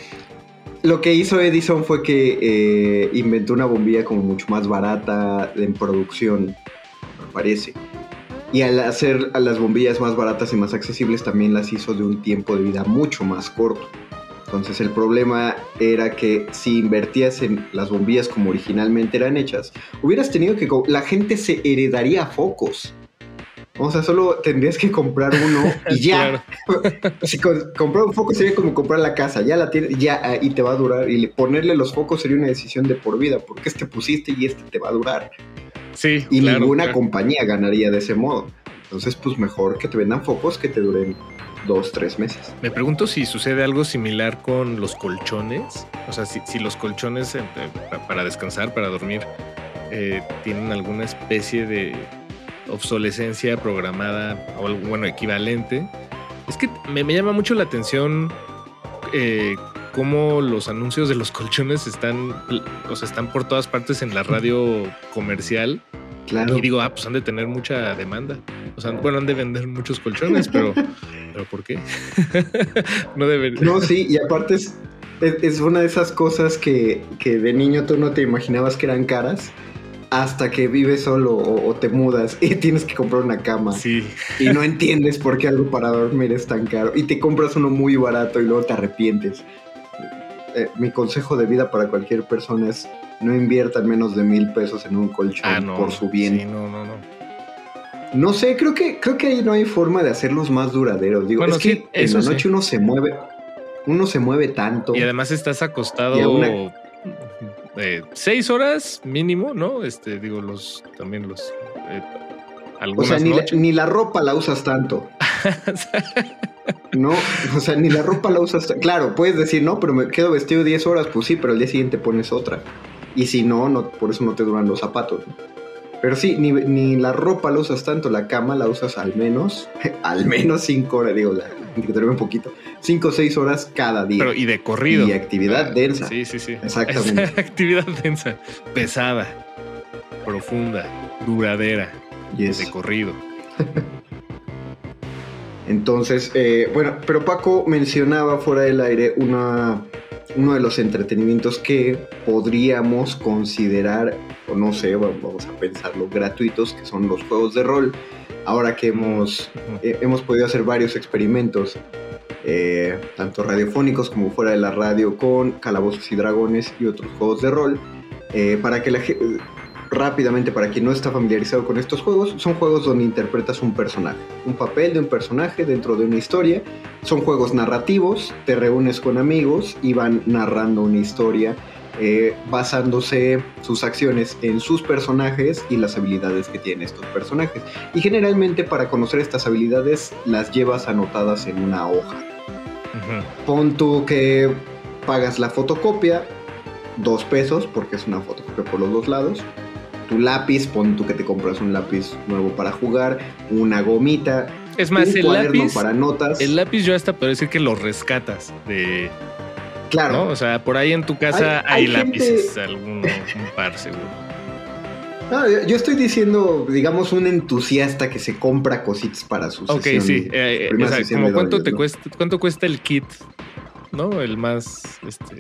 Speaker 2: Lo que hizo Edison fue que eh, inventó una bombilla como mucho más barata en producción, me parece. Y al hacer a las bombillas más baratas y más accesibles también las hizo de un tiempo de vida mucho más corto. Entonces el problema era que si invertías en las bombillas como originalmente eran hechas, hubieras tenido que... La gente se heredaría focos. O sea, solo tendrías que comprar uno y ya. Si co- comprar un foco sería como comprar la casa, ya la tienes, ya ah, y te va a durar. Y le- ponerle los focos sería una decisión de por vida, porque este pusiste y este te va a durar.
Speaker 3: Sí,
Speaker 2: Y
Speaker 3: claro,
Speaker 2: ninguna
Speaker 3: claro.
Speaker 2: compañía ganaría de ese modo. Entonces, pues mejor que te vendan focos que te duren dos, tres meses.
Speaker 3: Me pregunto si sucede algo similar con los colchones. O sea, si, si los colchones eh, eh, pa- para descansar, para dormir, eh, tienen alguna especie de obsolescencia programada o algo, bueno, equivalente. Es que me, me llama mucho la atención eh, cómo los anuncios de los colchones están, o sea, están por todas partes en la radio comercial.
Speaker 2: Claro.
Speaker 3: Y digo, ah, pues han de tener mucha demanda. O sea, bueno, han de vender muchos colchones, pero, pero ¿por qué? no deben.
Speaker 2: No, sí, y aparte es, es, es una de esas cosas que, que de niño tú no te imaginabas que eran caras hasta que vives solo o, o te mudas y tienes que comprar una cama.
Speaker 3: Sí,
Speaker 2: y no entiendes por qué algo para dormir es tan caro y te compras uno muy barato y luego te arrepientes. Eh, mi consejo de vida para cualquier persona es no inviertan menos de mil pesos en un colchón
Speaker 3: ah, no.
Speaker 2: por su bien.
Speaker 3: Sí, no, no, no.
Speaker 2: No sé, creo que creo que ahí no hay forma de hacerlos más duraderos. Digo,
Speaker 3: Bueno,
Speaker 2: es que en la
Speaker 3: sí.
Speaker 2: noche uno se mueve, uno se mueve tanto.
Speaker 3: Y además estás acostado
Speaker 2: una-
Speaker 3: eh, seis horas mínimo, ¿no? Este, digo, los también los eh,
Speaker 2: o sea, ni la, ni la ropa la usas tanto. No, o sea, ni la ropa la usas. Claro, puedes decir, no, pero me quedo vestido 10 horas. Pues sí, pero al día siguiente pones otra. Y si no, no por eso no te duran los zapatos. ¿no? Pero sí, ni, ni la ropa la usas tanto, la cama la usas al menos, al menos 5 horas, digo, la que duerme un poquito, 5 o 6 horas cada día.
Speaker 3: Pero y de corrido.
Speaker 2: Y actividad
Speaker 3: Ah,
Speaker 2: densa.
Speaker 3: Sí, sí, sí.
Speaker 2: Exactamente.
Speaker 3: Esa actividad densa, pesada, profunda, duradera,
Speaker 2: Yes.
Speaker 3: de corrido.
Speaker 2: Entonces, eh, bueno, pero Paco mencionaba fuera del aire una, uno de los entretenimientos que podríamos considerar, o no sé, va- vamos a pensarlo, gratuitos, que son los juegos de rol. Ahora que hemos, eh, hemos podido hacer varios experimentos, eh, tanto radiofónicos como fuera de la radio, con Calabozos y Dragones y otros juegos de rol, eh, para que la gente rápidamente para quien no está familiarizado con estos juegos, son juegos donde interpretas un personaje, un papel de un personaje dentro de una historia. Son juegos narrativos, te reúnes con amigos y van narrando una historia eh, basándose sus acciones en sus personajes y las habilidades que tienen estos personajes. Y generalmente para conocer estas habilidades las llevas anotadas en una hoja. Pon tú que pagas la fotocopia, dos pesos, porque es una fotocopia por los dos lados. Tu lápiz, pon tú que te compras un lápiz nuevo para jugar, una gomita,
Speaker 3: Es más,
Speaker 2: un
Speaker 3: el
Speaker 2: cuaderno
Speaker 3: lápiz,
Speaker 2: para notas.
Speaker 3: el lápiz yo hasta puedo decir que lo rescatas de,
Speaker 2: claro,
Speaker 3: ¿no? O sea, por ahí en tu casa
Speaker 2: Hay-
Speaker 3: hay,
Speaker 2: hay gente-
Speaker 3: lápices, un par seguro.
Speaker 2: No, yo- yo estoy diciendo, digamos, un entusiasta que se compra cositas para su
Speaker 3: Ok,
Speaker 2: sesión.
Speaker 3: sí. eh, eh, o sea, como cuánto te
Speaker 2: ¿no?
Speaker 3: cuesta, cuánto cuesta el kit, ¿no? El más, este,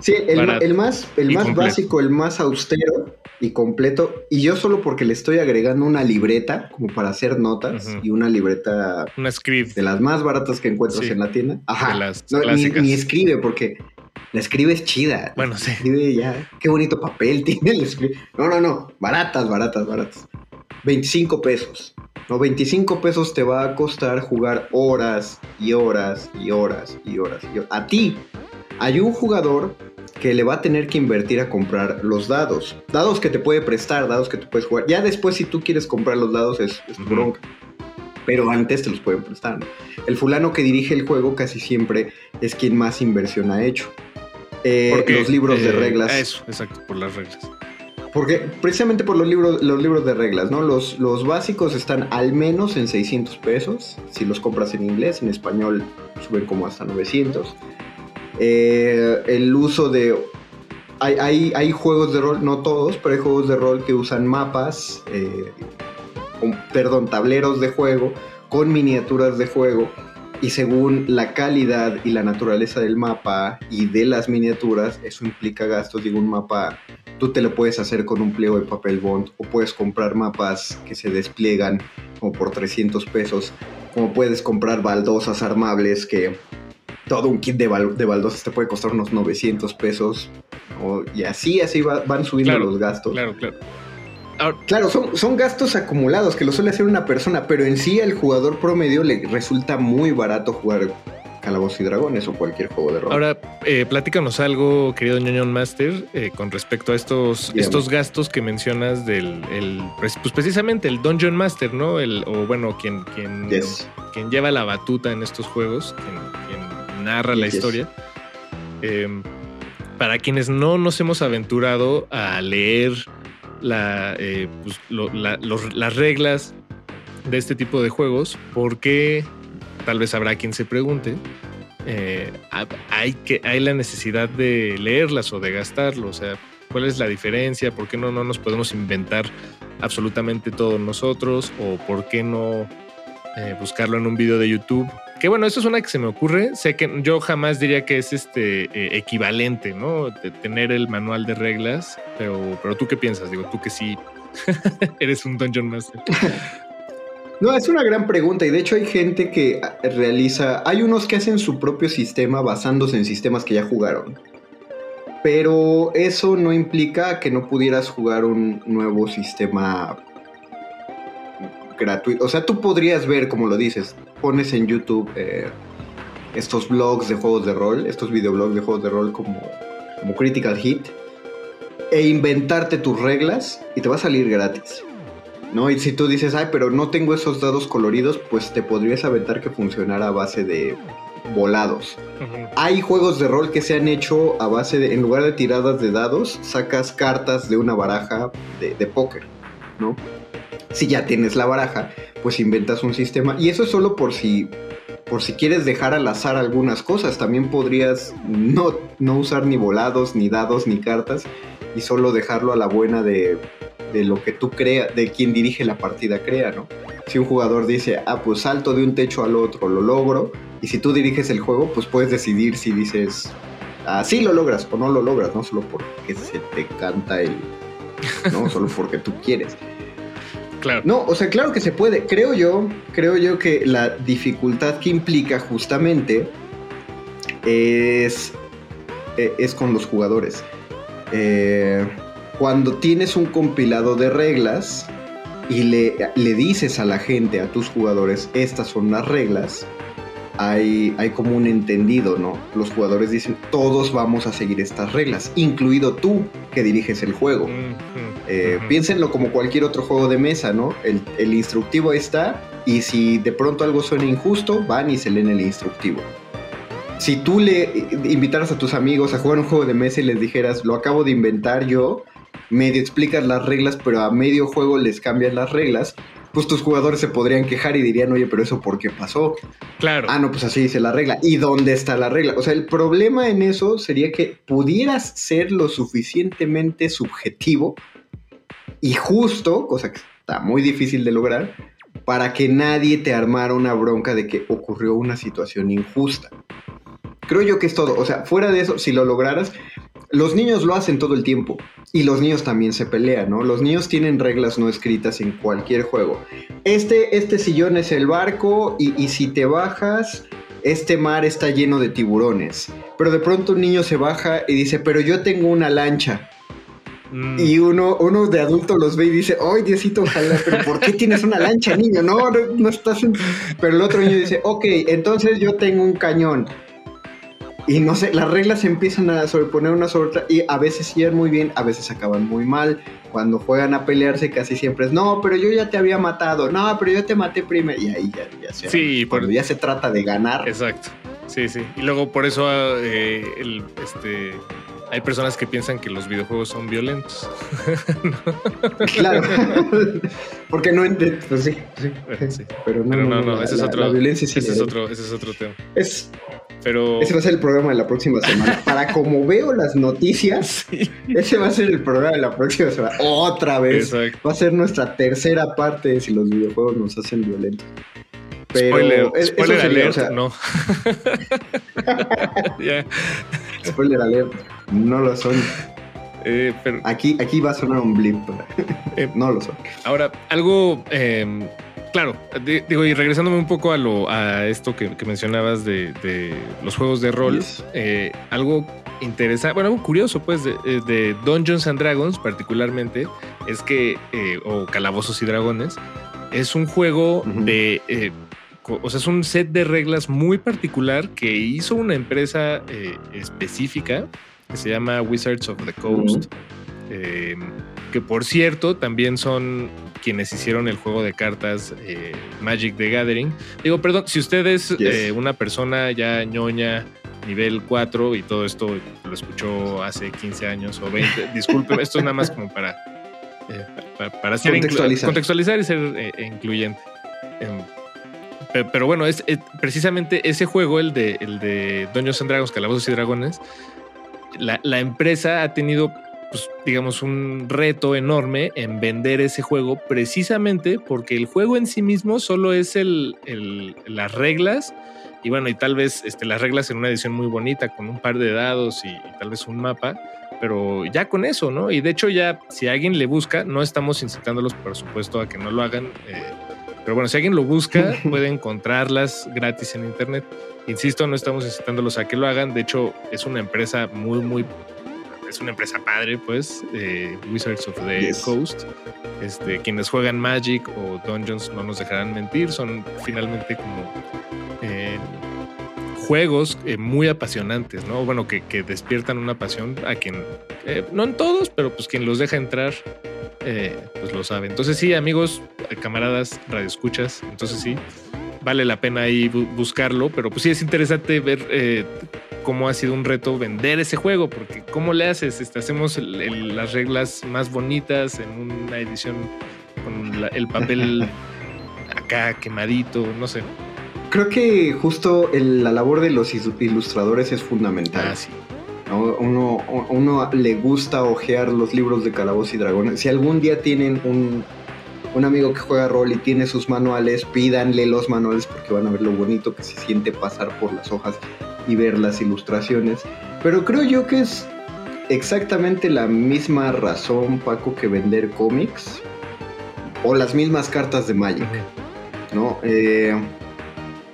Speaker 2: Sí, el, ma- el más, el más
Speaker 3: completo.
Speaker 2: básico, el más austero y completo. Y yo solo porque le estoy agregando una libreta, como para hacer notas, y una libreta
Speaker 3: una script
Speaker 2: de las más baratas que encuentras
Speaker 3: Sí.
Speaker 2: en la tienda. Ajá.
Speaker 3: de las
Speaker 2: No, ni, ni escribe porque la escribe es chida.
Speaker 3: Bueno, sí.
Speaker 2: Escribe ya. Qué bonito papel tiene. la escribe. No, no, no. Baratas, baratas, baratas. 25 pesos. No, 25 pesos te va a costar jugar horas y horas y horas y horas. y horas. A ti hay un jugador que le va a tener que invertir a comprar los dados. Dados que te puede prestar, dados que tú puedes jugar. Ya después si tú quieres comprar los dados es, es tu
Speaker 3: Ujú.
Speaker 2: bronca. pero antes te los pueden prestar. ¿no? El fulano que dirige el juego casi siempre es quien más inversión ha hecho. Eh,
Speaker 3: Porque,
Speaker 2: los libros de
Speaker 3: eh,
Speaker 2: reglas.
Speaker 3: Eso, exacto, por las reglas.
Speaker 2: Porque precisamente por los libros, los libros de reglas, ¿no? Los, los básicos están al menos en 600 pesos. Si los compras en inglés, en español suben como hasta 900. Eh, el uso de... Hay, hay, juegos de rol, no todos, pero hay juegos de rol que usan mapas, eh, con- perdón, tableros de juego con miniaturas de juego. Y según la calidad y la naturaleza del mapa y de las miniaturas, eso implica gastos. Digo, un mapa tú te lo puedes hacer con un pliego de papel bond o puedes comprar mapas que se despliegan como por 300 pesos, como puedes comprar baldosas armables que todo un kit de, bal- de baldosas te puede costar unos 900 pesos o- y así, así va- van subiendo
Speaker 3: Claro,
Speaker 2: los gastos.
Speaker 3: Claro, claro. Ahora,
Speaker 2: Claro, son, son gastos acumulados que lo suele hacer una persona, pero en sí al jugador promedio le resulta muy barato jugar Calabozos y Dragones o cualquier juego de rol.
Speaker 3: Ahora, eh, platícanos algo, querido ñoñón Master, eh, con respecto a estos, estos gastos que mencionas del, el, pues pues precisamente el Dungeon Master, ¿no? El, o bueno, quien, quien,
Speaker 2: Yes.
Speaker 3: quien lleva la batuta en estos juegos, quien narra la
Speaker 2: Yes,
Speaker 3: historia. Eh, para quienes no nos hemos aventurado a leer la, eh, pues, lo- la- los- las reglas de este tipo de juegos, porque tal vez habrá quien se pregunte, eh, ha- hay, que, hay la necesidad de leerlas o de gastarlo, o sea, ¿cuál es la diferencia? ¿Por qué no, no nos podemos inventar absolutamente todos nosotros? ¿O por qué no eh, buscarlo en un video de YouTube? Que bueno, eso es una que se me ocurre. Sé que yo jamás diría que es este eh, equivalente, ¿no? De tener el manual de reglas, pero, pero tú qué piensas? Digo, tú que sí eres un Dungeon Master.
Speaker 2: No, es una gran pregunta y de hecho hay gente que ah, realiza, hay unos que hacen su propio sistema basándose en sistemas que ya jugaron. Pero eso no implica que no pudieras jugar un nuevo sistema gratuito. O sea, tú podrías ver, como lo dices, pones en YouTube eh, estos blogs de juegos de rol, estos videoblogs de juegos de rol como, como Critical Hit, e inventarte tus reglas y te va a salir gratis. ¿no? Y si tú dices, ay, pero no tengo esos dados coloridos, pues te podrías aventar que funcionara a base de volados. Hay juegos de rol que se han hecho a base de, en lugar de tiradas de dados, sacas cartas de una baraja de, de póker, ¿no? Si ya tienes la baraja, pues inventas un sistema. Y eso es solo por si, por si quieres dejar al azar algunas cosas. También podrías no, no usar ni volados, ni dados, ni cartas, y solo dejarlo a la buena de, de lo que tú creas, de quien dirige la partida crea, ¿no? Si un jugador dice, ah, pues salto de un techo al otro, lo logro, y si tú diriges el juego, pues puedes decidir si dices, ah, sí lo logras o no lo logras, no solo porque se te canta el, no solo porque tú quieres. No, o sea, claro que se puede. Creo yo, creo yo que la dificultad que implica justamente es, eh, es con los jugadores. Eh, cuando tienes un compilado de reglas y le, le dices a la gente, a tus jugadores, estas son las reglas, hay, hay como un entendido, ¿no? Los jugadores dicen, todos vamos a seguir estas reglas, incluido tú que diriges el juego. Eh. Piénsenlo como cualquier otro juego de mesa, ¿no? El, el instructivo ahí está y si de pronto algo suena injusto, van y se leen el instructivo. Si tú le invitaras a tus amigos a jugar un juego de mesa y les dijeras, lo acabo de inventar yo, medio explicas las reglas, pero a medio juego les cambias las reglas, pues tus jugadores se podrían quejar y dirían, oye, pero eso por qué pasó.
Speaker 3: Claro.
Speaker 2: Ah, no, pues así dice la regla. ¿Y dónde está la regla? O sea, el problema en eso sería que pudieras ser lo suficientemente subjetivo y justo, cosa que está muy difícil de lograr, para que nadie te armara una bronca de que ocurrió una situación injusta. Creo yo que es todo. O sea, fuera de eso, si lo lograras, los niños lo hacen todo el tiempo. Y los niños también se pelean, ¿no? Los niños tienen reglas no escritas en cualquier juego. Este, este sillón es el barco y, y si te bajas, este mar está lleno de tiburones. Pero de pronto un niño se baja y dice, pero yo tengo una lancha.
Speaker 3: Mm,
Speaker 2: Y uno, uno de adulto los ve y dice, ¡ay, Diosito, ojalá! ¿Pero por qué tienes una lancha, niño? No, no, no estás en... Pero el otro niño dice, ok, entonces yo tengo un cañón. Y no sé, las reglas empiezan a sobreponer una sobre otra y a veces siguen muy bien, a veces acaban muy mal. cuando juegan a pelearse casi siempre es, no, pero yo ya te había matado, no, pero yo te maté primero. Y ahí ya, ya se...
Speaker 3: Sí,
Speaker 2: cuando
Speaker 3: por-
Speaker 2: ya se trata de ganar.
Speaker 3: Exacto. Sí, sí. Y luego por eso eh, el, este, hay personas que piensan que los videojuegos son violentos.
Speaker 2: Claro. Porque no entiendo. Pues sí, sí.
Speaker 3: Sí.
Speaker 2: Pero no,
Speaker 3: Pero no,
Speaker 2: no,
Speaker 3: no,
Speaker 2: la-
Speaker 3: ese es otro.
Speaker 2: La violencia sí
Speaker 3: ese es otro, ese es otro tema.
Speaker 2: es-
Speaker 3: Pero
Speaker 2: ese va a ser el programa de la próxima semana. Para como veo las noticias,
Speaker 3: Sí,
Speaker 2: ese va a ser el programa de la próxima semana. Otra vez.
Speaker 3: exacto.
Speaker 2: Va a ser nuestra tercera parte de si los videojuegos nos hacen violentos. Pero
Speaker 3: spoiler,
Speaker 2: es-
Speaker 3: spoiler
Speaker 2: sería,
Speaker 3: alert,
Speaker 2: o sea,
Speaker 3: no. Ya,
Speaker 2: spoiler alert, no lo son.
Speaker 3: eh, pero
Speaker 2: Aquí, aquí va a sonar un blip.
Speaker 3: Eh,
Speaker 2: no lo son.
Speaker 3: Ahora, algo, eh, claro, di- digo, y regresándome un poco a lo a esto que, que mencionabas de, de los juegos de rol,
Speaker 2: Yes.
Speaker 3: eh, algo interesante, bueno, algo curioso, pues, de, eh, de Dungeons and Dragons, particularmente, es que, eh, o Calabozos y Dragones, es un juego de. eh, o sea, es un set de reglas muy particular que hizo una empresa específica que se llama Wizards of the Coast. Eh, que por cierto también son quienes hicieron el juego de cartas eh, Magic the Gathering. Digo, perdón, si usted es
Speaker 2: Yes.
Speaker 3: eh, una persona ya ñoña, nivel 4 y todo esto lo escuchó hace 15 años o 20, disculpe, esto es nada más como para, eh, para, para ser
Speaker 2: Contextualizar.
Speaker 3: contextualizar y ser incluyente. Em, pe- pero bueno, es, precisamente ese juego, el de, el de Dungeons and Dragons, Calabozos y Dragones, la, la empresa ha tenido, pues, digamos, un reto enorme en vender ese juego precisamente porque el juego en sí mismo solo es el, el- las reglas y bueno, y tal vez este, las reglas en una edición muy bonita con un par de dados y, y tal vez un mapa, pero ya con eso, ¿no? Y de hecho ya si alguien le busca, no estamos incitándolos por supuesto a que no lo hagan, eh, pero bueno, si alguien lo busca puede encontrarlas gratis en internet. Insisto, no estamos incitándolos a que lo hagan, de hecho es una empresa muy, muy es una empresa padre, pues, eh, Wizards of the
Speaker 2: Yes.
Speaker 3: Coast. Este, quienes juegan Magic o Dungeons no nos dejarán mentir, son finalmente como eh, juegos eh, muy apasionantes, ¿no? Bueno, que, que despiertan una pasión a quien, eh, no en todos, pero pues quien los deja entrar, eh, pues lo sabe. Entonces sí, amigos, camaradas, radioescuchas, entonces sí, vale la pena ahí bu- buscarlo, pero pues sí es interesante ver eh, cómo ha sido un reto vender ese juego, porque ¿cómo le haces? Este, hacemos el- el- las reglas más bonitas en una edición con la- el papel acá quemadito, no sé.
Speaker 2: Creo que justo el- la labor de los ilustradores es fundamental.
Speaker 3: Ah, sí.
Speaker 2: ¿no? Uno, uno le gusta hojear los libros de Calabozos y Dragones. Si algún día tienen un, un amigo que juega rol y tiene sus manuales, pídanle los manuales porque van a ver lo bonito que se siente pasar por las hojas y ver las ilustraciones. Pero creo yo que es exactamente la misma razón, Paco, que vender cómics o las mismas cartas de Magic. ¿no? Eh,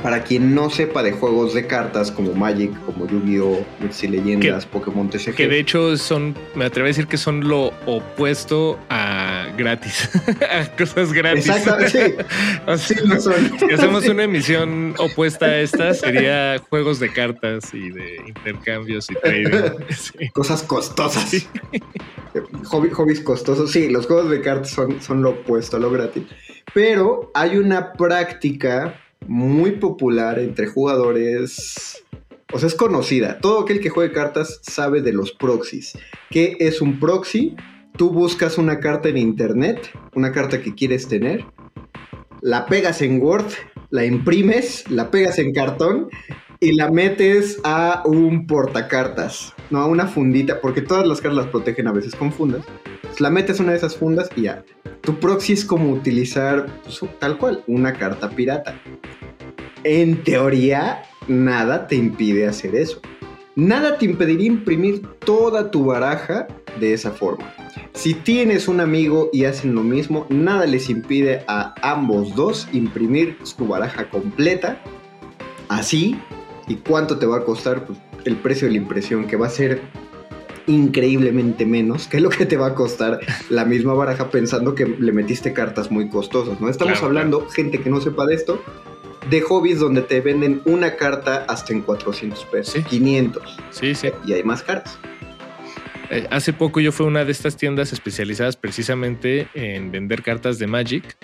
Speaker 2: para quien no sepa de juegos de cartas como Magic, como Yu-Gi-Oh, Leyendas, Pokémon TCG.
Speaker 3: Que de hecho son, me atrevo a decir que son lo opuesto a gratis, cosas gratis.
Speaker 2: Exactamente, sí,
Speaker 3: O
Speaker 2: sí
Speaker 3: sea,
Speaker 2: lo son.
Speaker 3: Si hacemos una emisión opuesta a esta, sería juegos de cartas y de intercambios y trading. Sí.
Speaker 2: Cosas costosas. Hobby- hobbies costosos. Sí, los juegos de cartas son, son lo opuesto a lo gratis. Pero hay una práctica muy popular entre jugadores. O sea, es conocida. Todo aquel que juegue cartas sabe de los proxies. ¿Qué es un proxy? Tú buscas una carta en internet, una carta que quieres tener, la pegas en Word, la imprimes, la pegas en cartón y la metes a un portacartas, no a una fundita, porque todas las cartas las protegen a veces con fundas. Entonces, la metes en una de esas fundas y ya. Tu proxy es como utilizar pues, tal cual, una carta pirata. En teoría, nada te impide hacer eso. Nada te impediría imprimir toda tu baraja de esa forma. Si tienes un amigo y hacen lo mismo, nada les impide a ambos dos imprimir su baraja completa así. ¿Y cuánto te va a costar? Pues el precio de la impresión, que va a ser increíblemente menos que lo que te va a costar la misma baraja pensando que le metiste cartas muy costosas, ¿no? Estamos
Speaker 3: Claro,
Speaker 2: hablando, gente que no sepa de esto, de hobbies donde te venden una carta hasta en 400 pesos,
Speaker 3: Sí.
Speaker 2: 500,
Speaker 3: Sí, sí.
Speaker 2: y hay más caras.
Speaker 3: Eh, hace poco yo fui a una de estas tiendas especializadas precisamente en vender cartas de Magic,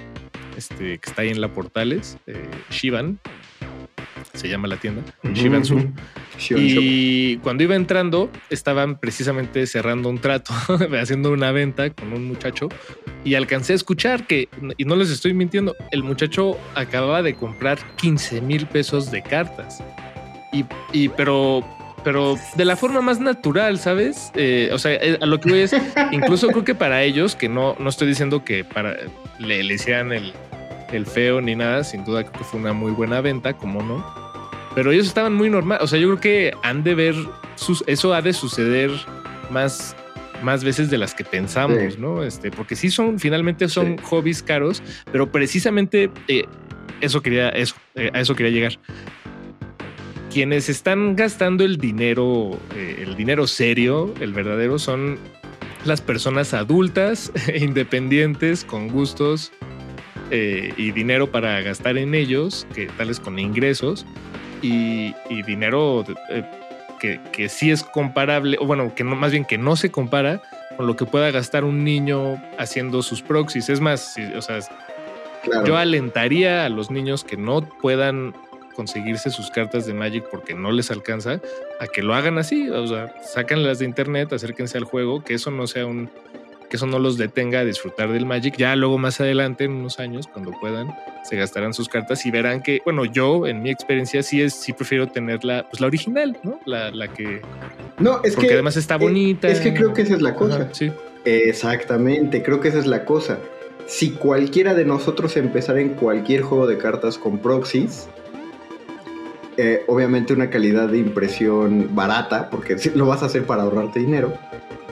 Speaker 3: este, que está ahí en la Portales, eh, Shivan, se llama la tienda, Shivan Sur. Y cuando iba entrando, estaban precisamente cerrando un trato, haciendo una venta con un muchacho. Y alcancé a escuchar que, y no les estoy mintiendo, el muchacho acababa de comprar 15 mil pesos de cartas. Y, y pero, pero de la forma más natural, ¿sabes? Eh, o sea, eh, a lo que voy es, incluso creo que para ellos, que no, no estoy diciendo que para le, le hicieran el, el feo ni nada, sin duda creo que fue una muy buena venta, como no. Pero ellos estaban muy normal. O sea, yo creo que han de ver sus, eso ha de suceder más, más veces de las que pensamos,
Speaker 2: Sí.
Speaker 3: ¿no? Este, porque sí son, finalmente son
Speaker 2: Sí.
Speaker 3: hobbies caros, pero precisamente eh, eso quería, eso, eh, a eso quería llegar. Quienes están gastando el dinero, eh, el dinero serio, el verdadero, son las personas adultas, independientes, con gustos eh, y dinero para gastar en ellos, que tales con ingresos y, y dinero eh, que, que sí es comparable, o bueno, que no, más bien que no se compara con lo que pueda gastar un niño haciendo sus proxies. Es más, si- o sea,
Speaker 2: Claro.
Speaker 3: yo alentaría a los niños que no puedan conseguirse sus cartas de Magic porque no les alcanza a que lo hagan así, o sea, sácanlas de internet, acérquense al juego, que eso no sea un que eso no los detenga a disfrutar del Magic. Ya luego más adelante, en unos años, cuando puedan, se gastarán sus cartas y verán que, bueno, yo en mi experiencia sí es, sí prefiero tener la, pues la original, ¿no? La, la que,
Speaker 2: No, es
Speaker 3: porque
Speaker 2: que.
Speaker 3: además está
Speaker 2: eh,
Speaker 3: bonita.
Speaker 2: Es que creo que esa es la cosa.
Speaker 3: Ajá, sí.
Speaker 2: Exactamente, creo que esa es la cosa. Si cualquiera de nosotros empezara en cualquier juego de cartas con proxies, eh, obviamente una calidad de impresión barata, porque lo vas a hacer para ahorrarte dinero,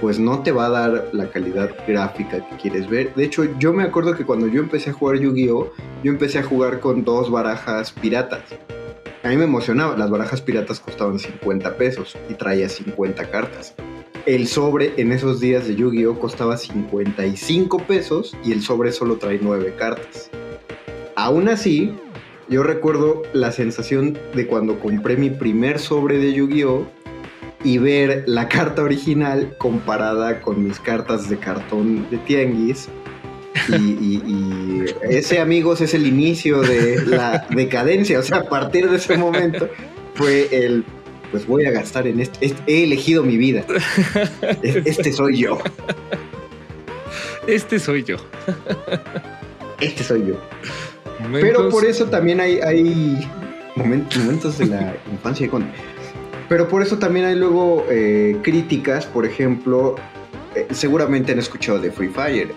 Speaker 2: pues no te va a dar la calidad gráfica que quieres ver. De hecho, yo me acuerdo que cuando yo empecé a jugar Yu-Gi-Oh, yo empecé a jugar con dos barajas piratas. A mí me emocionaba, las barajas piratas costaban 50 pesos y traía 50 cartas. El sobre en esos días de Yu-Gi-Oh costaba 55 pesos y el sobre solo trae 9 cartas. Aún así, yo recuerdo la sensación de cuando compré mi primer sobre de Yu-Gi-Oh y ver la carta original comparada con mis cartas de cartón de tianguis. Y, y- y ese, amigos, es el inicio de la decadencia. O sea, a partir de ese momento fue el, pues voy a gastar en este, este- he elegido mi vida. Es- Este soy yo,
Speaker 3: Este soy yo.
Speaker 2: este soy yo. Pero por eso también hay, hay momentos, momentos de la infancia. con- Pero por eso también hay luego eh, críticas, por ejemplo, eh, seguramente han escuchado de Free Fire.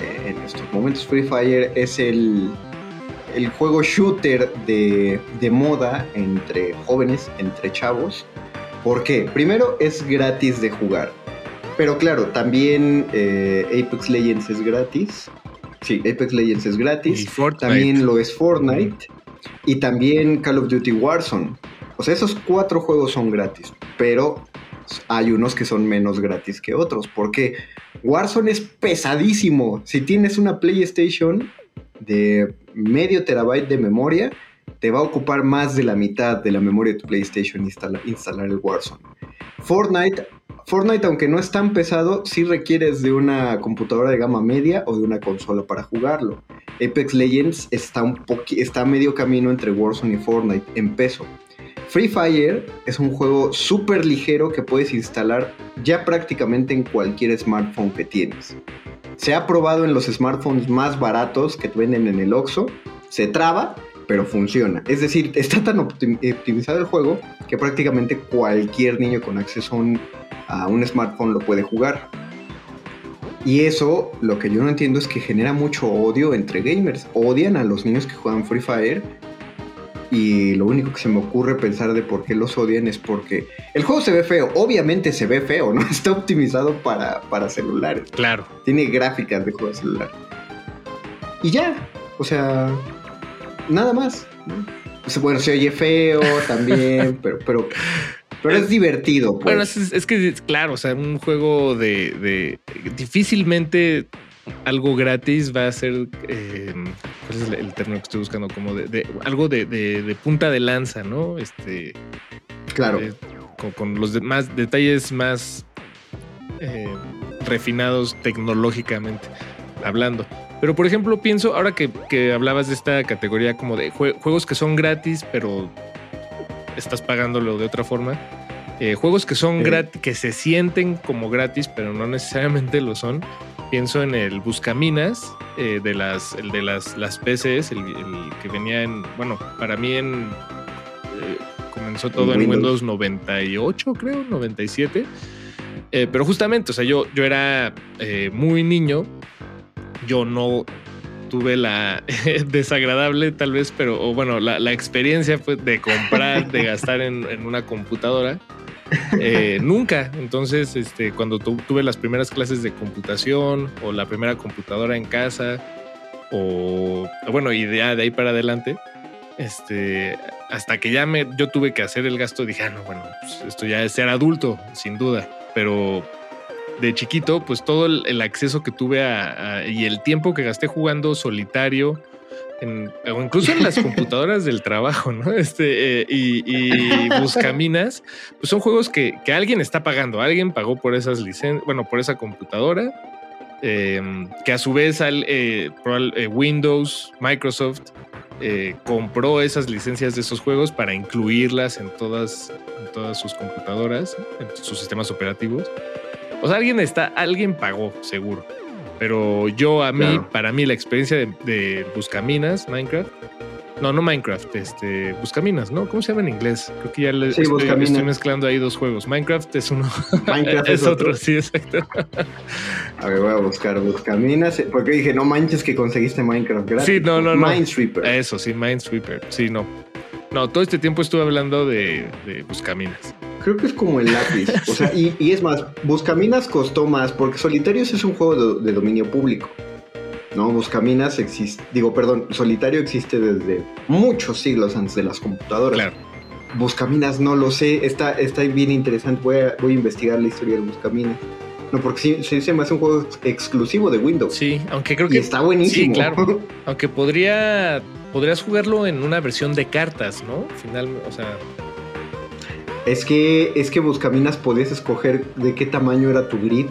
Speaker 2: Eh, en estos momentos Free Fire es el, el juego shooter de, de moda entre jóvenes, entre chavos. ¿Por qué? Primero es gratis de jugar. Pero claro, también Apex Legends es gratis. Sí, Apex Legends es gratis.
Speaker 3: Y Fortnite.
Speaker 2: También lo es Fortnite. Y también Call of Duty Warzone. O sea, esos cuatro juegos son gratis. Pero hay unos que son menos gratis que otros. Porque Warzone es pesadísimo. Si tienes una PlayStation de medio terabyte de memoria, te va a ocupar más de la mitad de la memoria de tu PlayStation instala- instalar el Warzone. Fortnite, Fortnite, aunque no es tan pesado, sí requieres de una computadora de gama media o de una consola para jugarlo. Apex Legends está, un está a medio camino entre Warzone y Fortnite en peso. Free Fire es un juego súper ligero que puedes instalar ya prácticamente en cualquier smartphone que tienes. Se ha probado en los smartphones más baratos que venden en el Oxxo, se traba, pero funciona. Es decir, está tan optim- optimizado el juego que prácticamente cualquier niño con acceso a un, a un smartphone lo puede jugar. Y eso, lo que yo no entiendo es que genera mucho odio entre gamers. Odian a los niños que juegan Free Fire. Y lo único que se me ocurre pensar de por qué los odian es porque el juego se ve feo. Obviamente se ve feo, ¿no? Está optimizado para, para celulares.
Speaker 3: Claro.
Speaker 2: Tiene gráficas de juego de celular. Y ya. O sea, nada más. bueno, se oye feo también, pero, pero, pero es divertido. Pues.
Speaker 3: Bueno, es, es que, claro, o sea, un juego de, de- difícilmente algo gratis va a ser, eh, ¿cuál es el, el término que estoy buscando? Como de, de- algo de, de- de punta de lanza, ¿no? Este,
Speaker 2: claro.
Speaker 3: eh, con, con los demás detalles más eh, refinados tecnológicamente hablando. Pero por ejemplo, pienso, ahora que, que hablabas de esta categoría como de jue- juegos que son gratis, pero estás pagándolo de otra forma. eh, juegos que son
Speaker 2: Sí.
Speaker 3: gratis, que se sienten como gratis, pero no necesariamente lo son. Pienso en el Buscaminas eh, de las, el de las, las PCs, el, el que venía en, bueno, para mí en eh, comenzó todo en
Speaker 2: Windows.
Speaker 3: Windows 98, creo, 97. Eh, pero justamente, o sea, yo, yo era eh, muy niño, yo no tuve la desagradable tal vez, pero o bueno, la, la experiencia fue de comprar, de gastar en, en una computadora. Eh, nunca. Entonces, este, cuando tu- tuve las primeras clases de computación o la primera computadora en casa, o bueno, y de, ya de ahí para adelante, este, hasta que ya me, yo tuve que hacer el gasto, dije, ah, no, bueno, pues esto ya es ser adulto, sin duda. Pero de chiquito, pues todo el, el acceso que tuve a, a- y el tiempo que gasté jugando solitario, en- o incluso en las computadoras del trabajo, ¿no? Este, eh, y, y Buscaminas, pues son juegos que, que alguien está pagando, alguien pagó por esas licencias, bueno, por esa computadora, eh, que a su vez al, eh, eh, Windows, Microsoft, eh, compró esas licencias de esos juegos para incluirlas en todas, en todas sus computadoras, en sus sistemas operativos. O sea, alguien está, alguien pagó, seguro. Pero yo, a mí,
Speaker 2: Claro.
Speaker 3: para mí, la experiencia de, de Buscaminas, Minecraft. No, no Minecraft, este, Buscaminas, ¿no? ¿Cómo se llama en inglés? Creo que ya le
Speaker 2: Sí,
Speaker 3: estoy, mezclando ahí dos juegos. Minecraft es uno,
Speaker 2: Minecraft
Speaker 3: es otro, sí, exacto.
Speaker 2: A ver, voy a buscar Buscaminas. Porque dije, no manches que conseguiste Minecraft gratis.
Speaker 3: Sí, no, no, no.
Speaker 2: Minesweeper.
Speaker 3: Eso, sí, Minesweeper. Sí, no. No, todo este tiempo estuve hablando de, de Buscaminas.
Speaker 2: Creo que es como el lápiz. O sea, y, y es más, Buscaminas costó más porque Solitarios es un juego de, de dominio público. No, Buscaminas existe, digo, perdón, Solitario existe desde muchos siglos antes de las computadoras.
Speaker 3: Claro.
Speaker 2: Buscaminas no lo sé, está, está bien interesante, voy a, voy a investigar la historia del Buscaminas. No, porque sí, sí se me hace un juego ex- exclusivo de Windows.
Speaker 3: Sí, aunque creo
Speaker 2: y
Speaker 3: que.
Speaker 2: está buenísimo.
Speaker 3: Sí, claro. Aunque podría. Podrías jugarlo en una versión de cartas, ¿no? Final, o sea,
Speaker 2: Es que, es que Buscaminas podías escoger de qué tamaño era tu grid.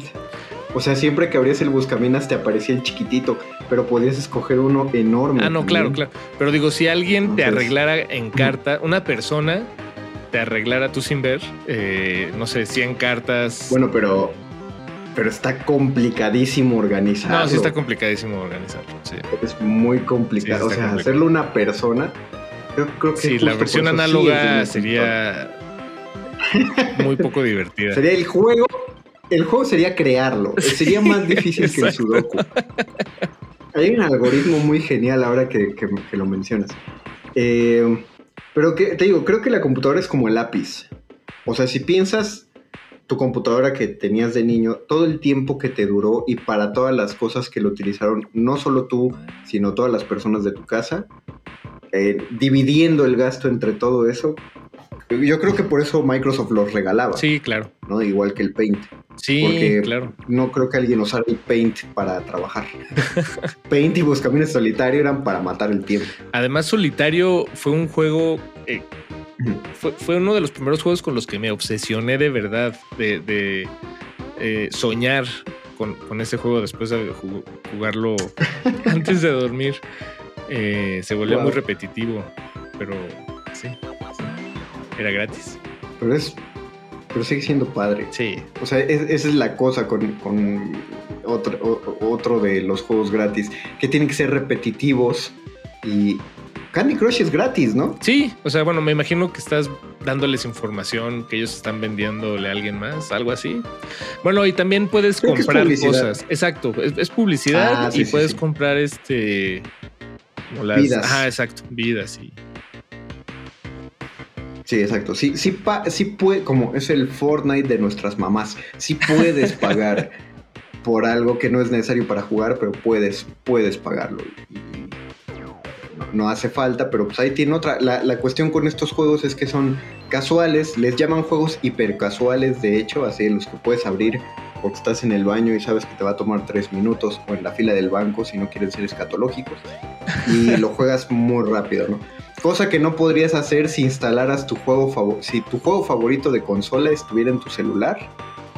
Speaker 2: O sea, siempre que abrías el Buscaminas te aparecía el chiquitito, pero podías escoger uno enorme.
Speaker 3: Ah, no,
Speaker 2: también.
Speaker 3: claro, claro. Pero digo, si alguien te arreglara en carta, una persona te arreglara tú sin ver, eh, no sé, 100 cartas.
Speaker 2: Bueno, pero, pero está complicadísimo organizado.
Speaker 3: no, sí está complicadísimo organizarlo. Sí,
Speaker 2: Es muy complicado.
Speaker 3: Sí,
Speaker 2: o sea,
Speaker 3: complicado.
Speaker 2: hacerlo una persona. Creo, creo que
Speaker 3: Sí, la versión
Speaker 2: sí
Speaker 3: análoga sería muy poco divertida.
Speaker 2: Sería el juego. El juego sería crearlo. Sería más difícil que el. Sudoku. Hay un algoritmo muy genial ahora que, que- que lo mencionas. Eh, pero que, te digo, creo que la computadora es como el lápiz. O sea, si piensas tu computadora que tenías de niño, todo el tiempo que te duró y para todas las cosas que lo utilizaron, no solo tú, sino todas las personas de tu casa, eh, dividiendo el gasto entre todo eso, yo creo que por eso Microsoft los regalaba.
Speaker 3: Sí, claro.
Speaker 2: ¿no? Igual que el Paint.
Speaker 3: Sí,
Speaker 2: Porque-
Speaker 3: claro.
Speaker 2: No creo que alguien usara el Paint para trabajar. Paint y Buscaminas Solitario eran para matar el tiempo.
Speaker 3: Además, Solitario fue un juego. eh, fue, fue uno de los primeros juegos con los que me obsesioné de verdad. De, de, eh, soñar con, con ese juego después de ju- jugarlo antes de dormir. Eh, se volvió
Speaker 2: Wow.
Speaker 3: muy repetitivo. Pero sí. Era gratis.
Speaker 2: Pero es. Pero sigue siendo padre.
Speaker 3: Sí.
Speaker 2: O sea, es- esa es la cosa con, con otro, o- otro de los juegos gratis. Que tienen que ser repetitivos. Y Candy Crush es gratis, ¿no?
Speaker 3: Sí, o sea, bueno, me imagino que estás dándoles información que ellos están vendiéndole a alguien más, algo así. Bueno, y también puedes
Speaker 2: Creo
Speaker 3: comprar cosas. Exacto, es, es publicidad
Speaker 2: Ah, sí,
Speaker 3: y
Speaker 2: sí,
Speaker 3: puedes
Speaker 2: sí.
Speaker 3: comprar este. como las-
Speaker 2: Vidas.
Speaker 3: Ajá, exacto, vidas y.
Speaker 2: Sí, exacto. Sí, sí, pa- sí puede, como es el Fortnite de nuestras mamás, sí puedes pagar por algo que no es necesario para jugar, pero puedes, puedes pagarlo. Y- y no, no hace falta, pero pues ahí tiene otra. La, la cuestión con estos juegos es que son casuales, les llaman juegos hipercasuales, de hecho, así los que puedes abrir porque estás en el baño y sabes que te va a tomar tres minutos, o en la fila del banco si no quieres ser escatológicos, y lo juegas muy rápido, ¿no? Cosa que no podrías hacer si instalaras tu juego favorito. Si tu juego favorito de consola estuviera en tu celular,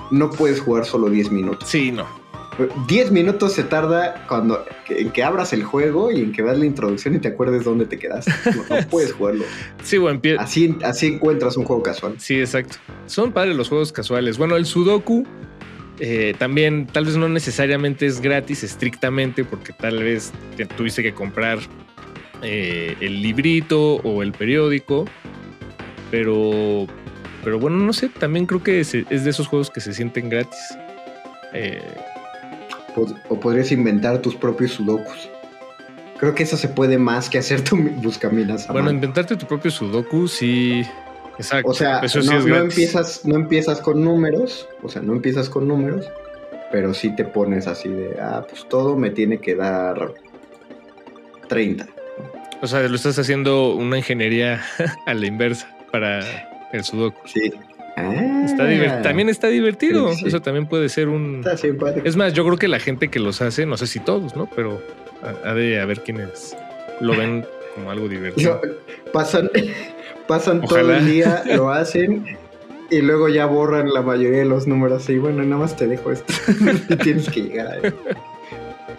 Speaker 2: no puedes jugar solo 10 minutos.
Speaker 3: Sí, no.
Speaker 2: 10 minutos se tarda cuando en que abras el juego y en que veas la introducción y te acuerdes dónde te quedaste. No, no puedes jugarlo.
Speaker 3: Sí, bueno,
Speaker 2: Así, así encuentras un juego casual.
Speaker 3: Sí, exacto. Son padres los juegos casuales. Bueno, el Sudoku eh, también tal vez no necesariamente es gratis estrictamente porque tal vez te tuviste que comprar eh, el librito o el periódico. Pero, pero bueno, no sé, también creo que es, es de esos juegos que se sienten gratis. Eh,
Speaker 2: O podrías inventar tus propios sudokus. Creo que eso se puede más que hacer tu buscaminas.
Speaker 3: bueno,
Speaker 2: mano.
Speaker 3: inventarte tu propio Sudoku, sí. Exacto.
Speaker 2: O sea,
Speaker 3: eso sí
Speaker 2: no,
Speaker 3: es
Speaker 2: no
Speaker 3: gratis.
Speaker 2: empiezas, no empiezas con números, o sea, no empiezas con números, pero sí te pones así de, ah, pues todo me tiene que dar 30.
Speaker 3: O sea, lo estás haciendo una ingeniería a la inversa para el Sudoku.
Speaker 2: Sí. Ah,
Speaker 3: Está también está divertido.
Speaker 2: Sí, sí.
Speaker 3: Eso también puede ser un.
Speaker 2: está simpático.
Speaker 3: Es más, yo creo que la gente que los hace, no sé si todos, ¿no? Pero ha de haber quienes lo ven como algo divertido.
Speaker 2: Pasan pasan todo el día, lo hacen y luego ya borran la mayoría de los números y bueno, nada más te dejo esto. Y Tienes que llegar a él.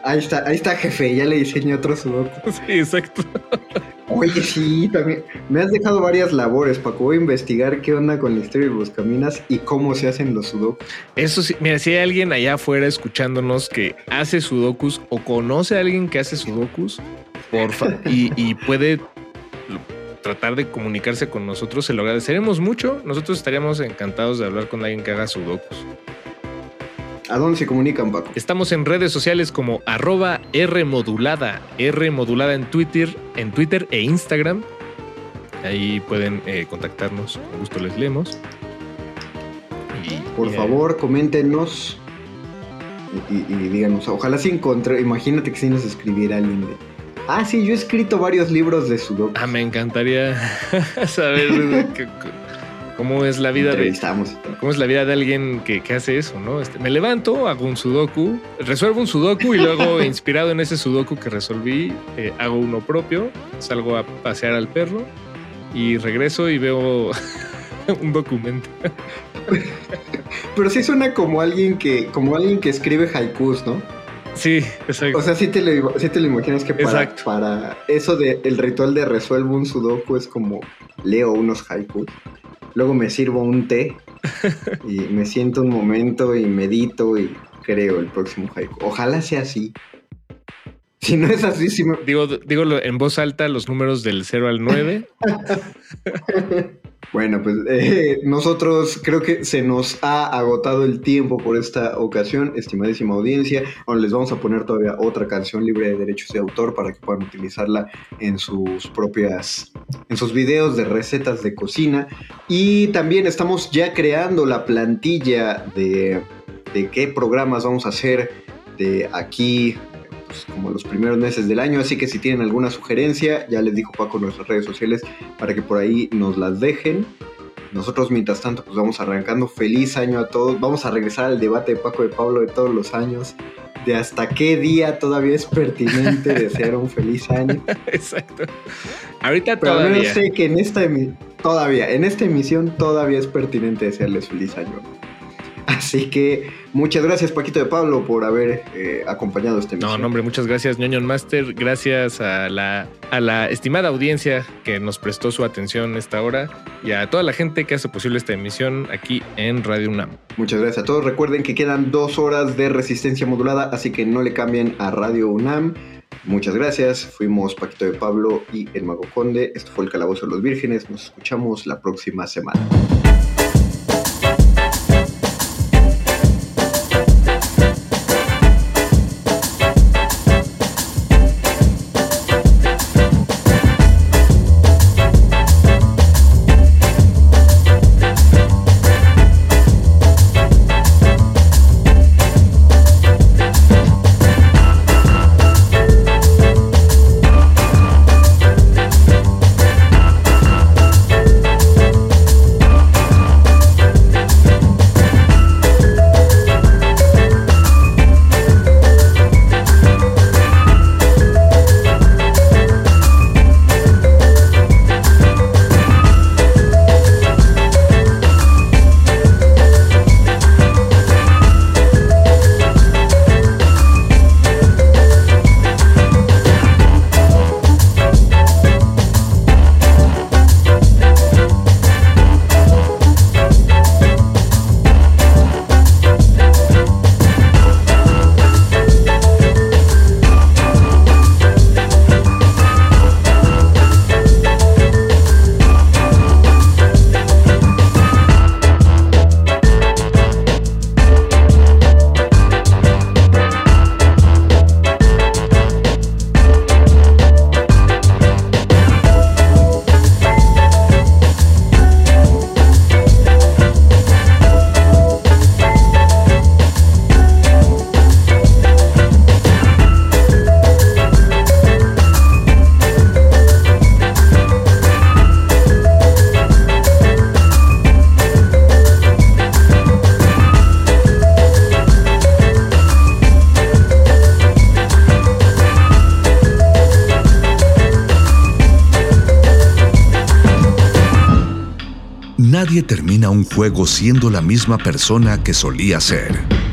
Speaker 2: Ahí está, ahí está, jefe, ya le diseñé otro sudoku.
Speaker 3: Sí, exacto.
Speaker 2: Oye, sí, también. Me has dejado varias labores, Paco. Voy a investigar qué onda con la historia de Buscaminas y cómo se hacen los sudokus.
Speaker 3: Eso sí, mira, si hay alguien allá afuera escuchándonos que hace sudokus o conoce a alguien que hace sudokus, porfa, y, y puede tratar de comunicarse con nosotros, se lo agradeceremos mucho. Nosotros estaríamos encantados de hablar con alguien que haga sudokus.
Speaker 2: ¿A dónde se comunican, Paco?
Speaker 3: Estamos en redes sociales como arroba Rmodulada, Rmodulada en Twitter, en Twitter e Instagram. Ahí pueden eh, contactarnos, con gusto les leemos. Y-
Speaker 2: Por
Speaker 3: y, eh,
Speaker 2: favor, coméntenos y, díganos. Ojalá si encontré. Imagínate que si nos escribiera alguien de. Ah, sí, yo he escrito varios libros de sudoku.
Speaker 3: Ah, me encantaría saber cómo es la vida de
Speaker 2: Entrevistamos
Speaker 3: cómo es la vida de alguien que, que hace eso, ¿no? Este, me levanto, hago un sudoku, resuelvo un sudoku y luego, inspirado en ese sudoku que resolví, eh, hago uno propio, salgo a pasear al perro y regreso y veo un documento.
Speaker 2: Pero sí suena como alguien que, como alguien que escribe haikus, ¿no?
Speaker 3: Sí, exacto.
Speaker 2: O sea, sí te lo, sí te lo imaginas que para,
Speaker 3: Exacto.
Speaker 2: para eso de el ritual de resuelvo un sudoku es como leo unos haikus, luego me sirvo un té y me siento un momento y medito y creo el próximo haiku. Ojalá sea así. Si no es así, sí me...
Speaker 3: Digo, digo en voz alta los números del 0 al 9.
Speaker 2: Bueno, pues eh, nosotros creo que se nos ha agotado el tiempo por esta ocasión, estimadísima audiencia. Les vamos a poner todavía otra canción libre de derechos de autor para que puedan utilizarla en sus propias, en sus videos de recetas de cocina. Y también estamos ya creando la plantilla de, de qué programas vamos a hacer de aquí pues, como los primeros meses del año. Así que si tienen alguna sugerencia, ya les dijo Paco en nuestras redes sociales para que por ahí nos las dejen. Nosotros, mientras tanto, pues vamos arrancando. Feliz año a todos. Vamos a regresar al debate de Paco de Pablo de todos los años. De hasta qué día todavía es pertinente desear un feliz año.
Speaker 3: exacto. Ahorita
Speaker 2: Pero al menos
Speaker 3: todavía.
Speaker 2: sé que en esta, todavía, en esta emisión todavía es pertinente desearles feliz año. Así que muchas gracias Paquito de Pablo por haber eh, acompañado esta emisión.
Speaker 3: No, no, hombre, muchas gracias, Ñoño Master. Gracias a la, a la estimada audiencia que nos prestó su atención esta hora y a toda la gente que hace posible esta emisión aquí en Radio UNAM.
Speaker 2: Muchas gracias a todos. Recuerden que quedan dos horas de resistencia modulada, así que no le cambien a Radio UNAM. Muchas gracias. Fuimos Paquito de Pablo y el Mago Conde. Esto fue el Calabozo de los Vírgenes. Nos escuchamos la próxima semana.
Speaker 1: Juego siendo la misma persona que solía ser.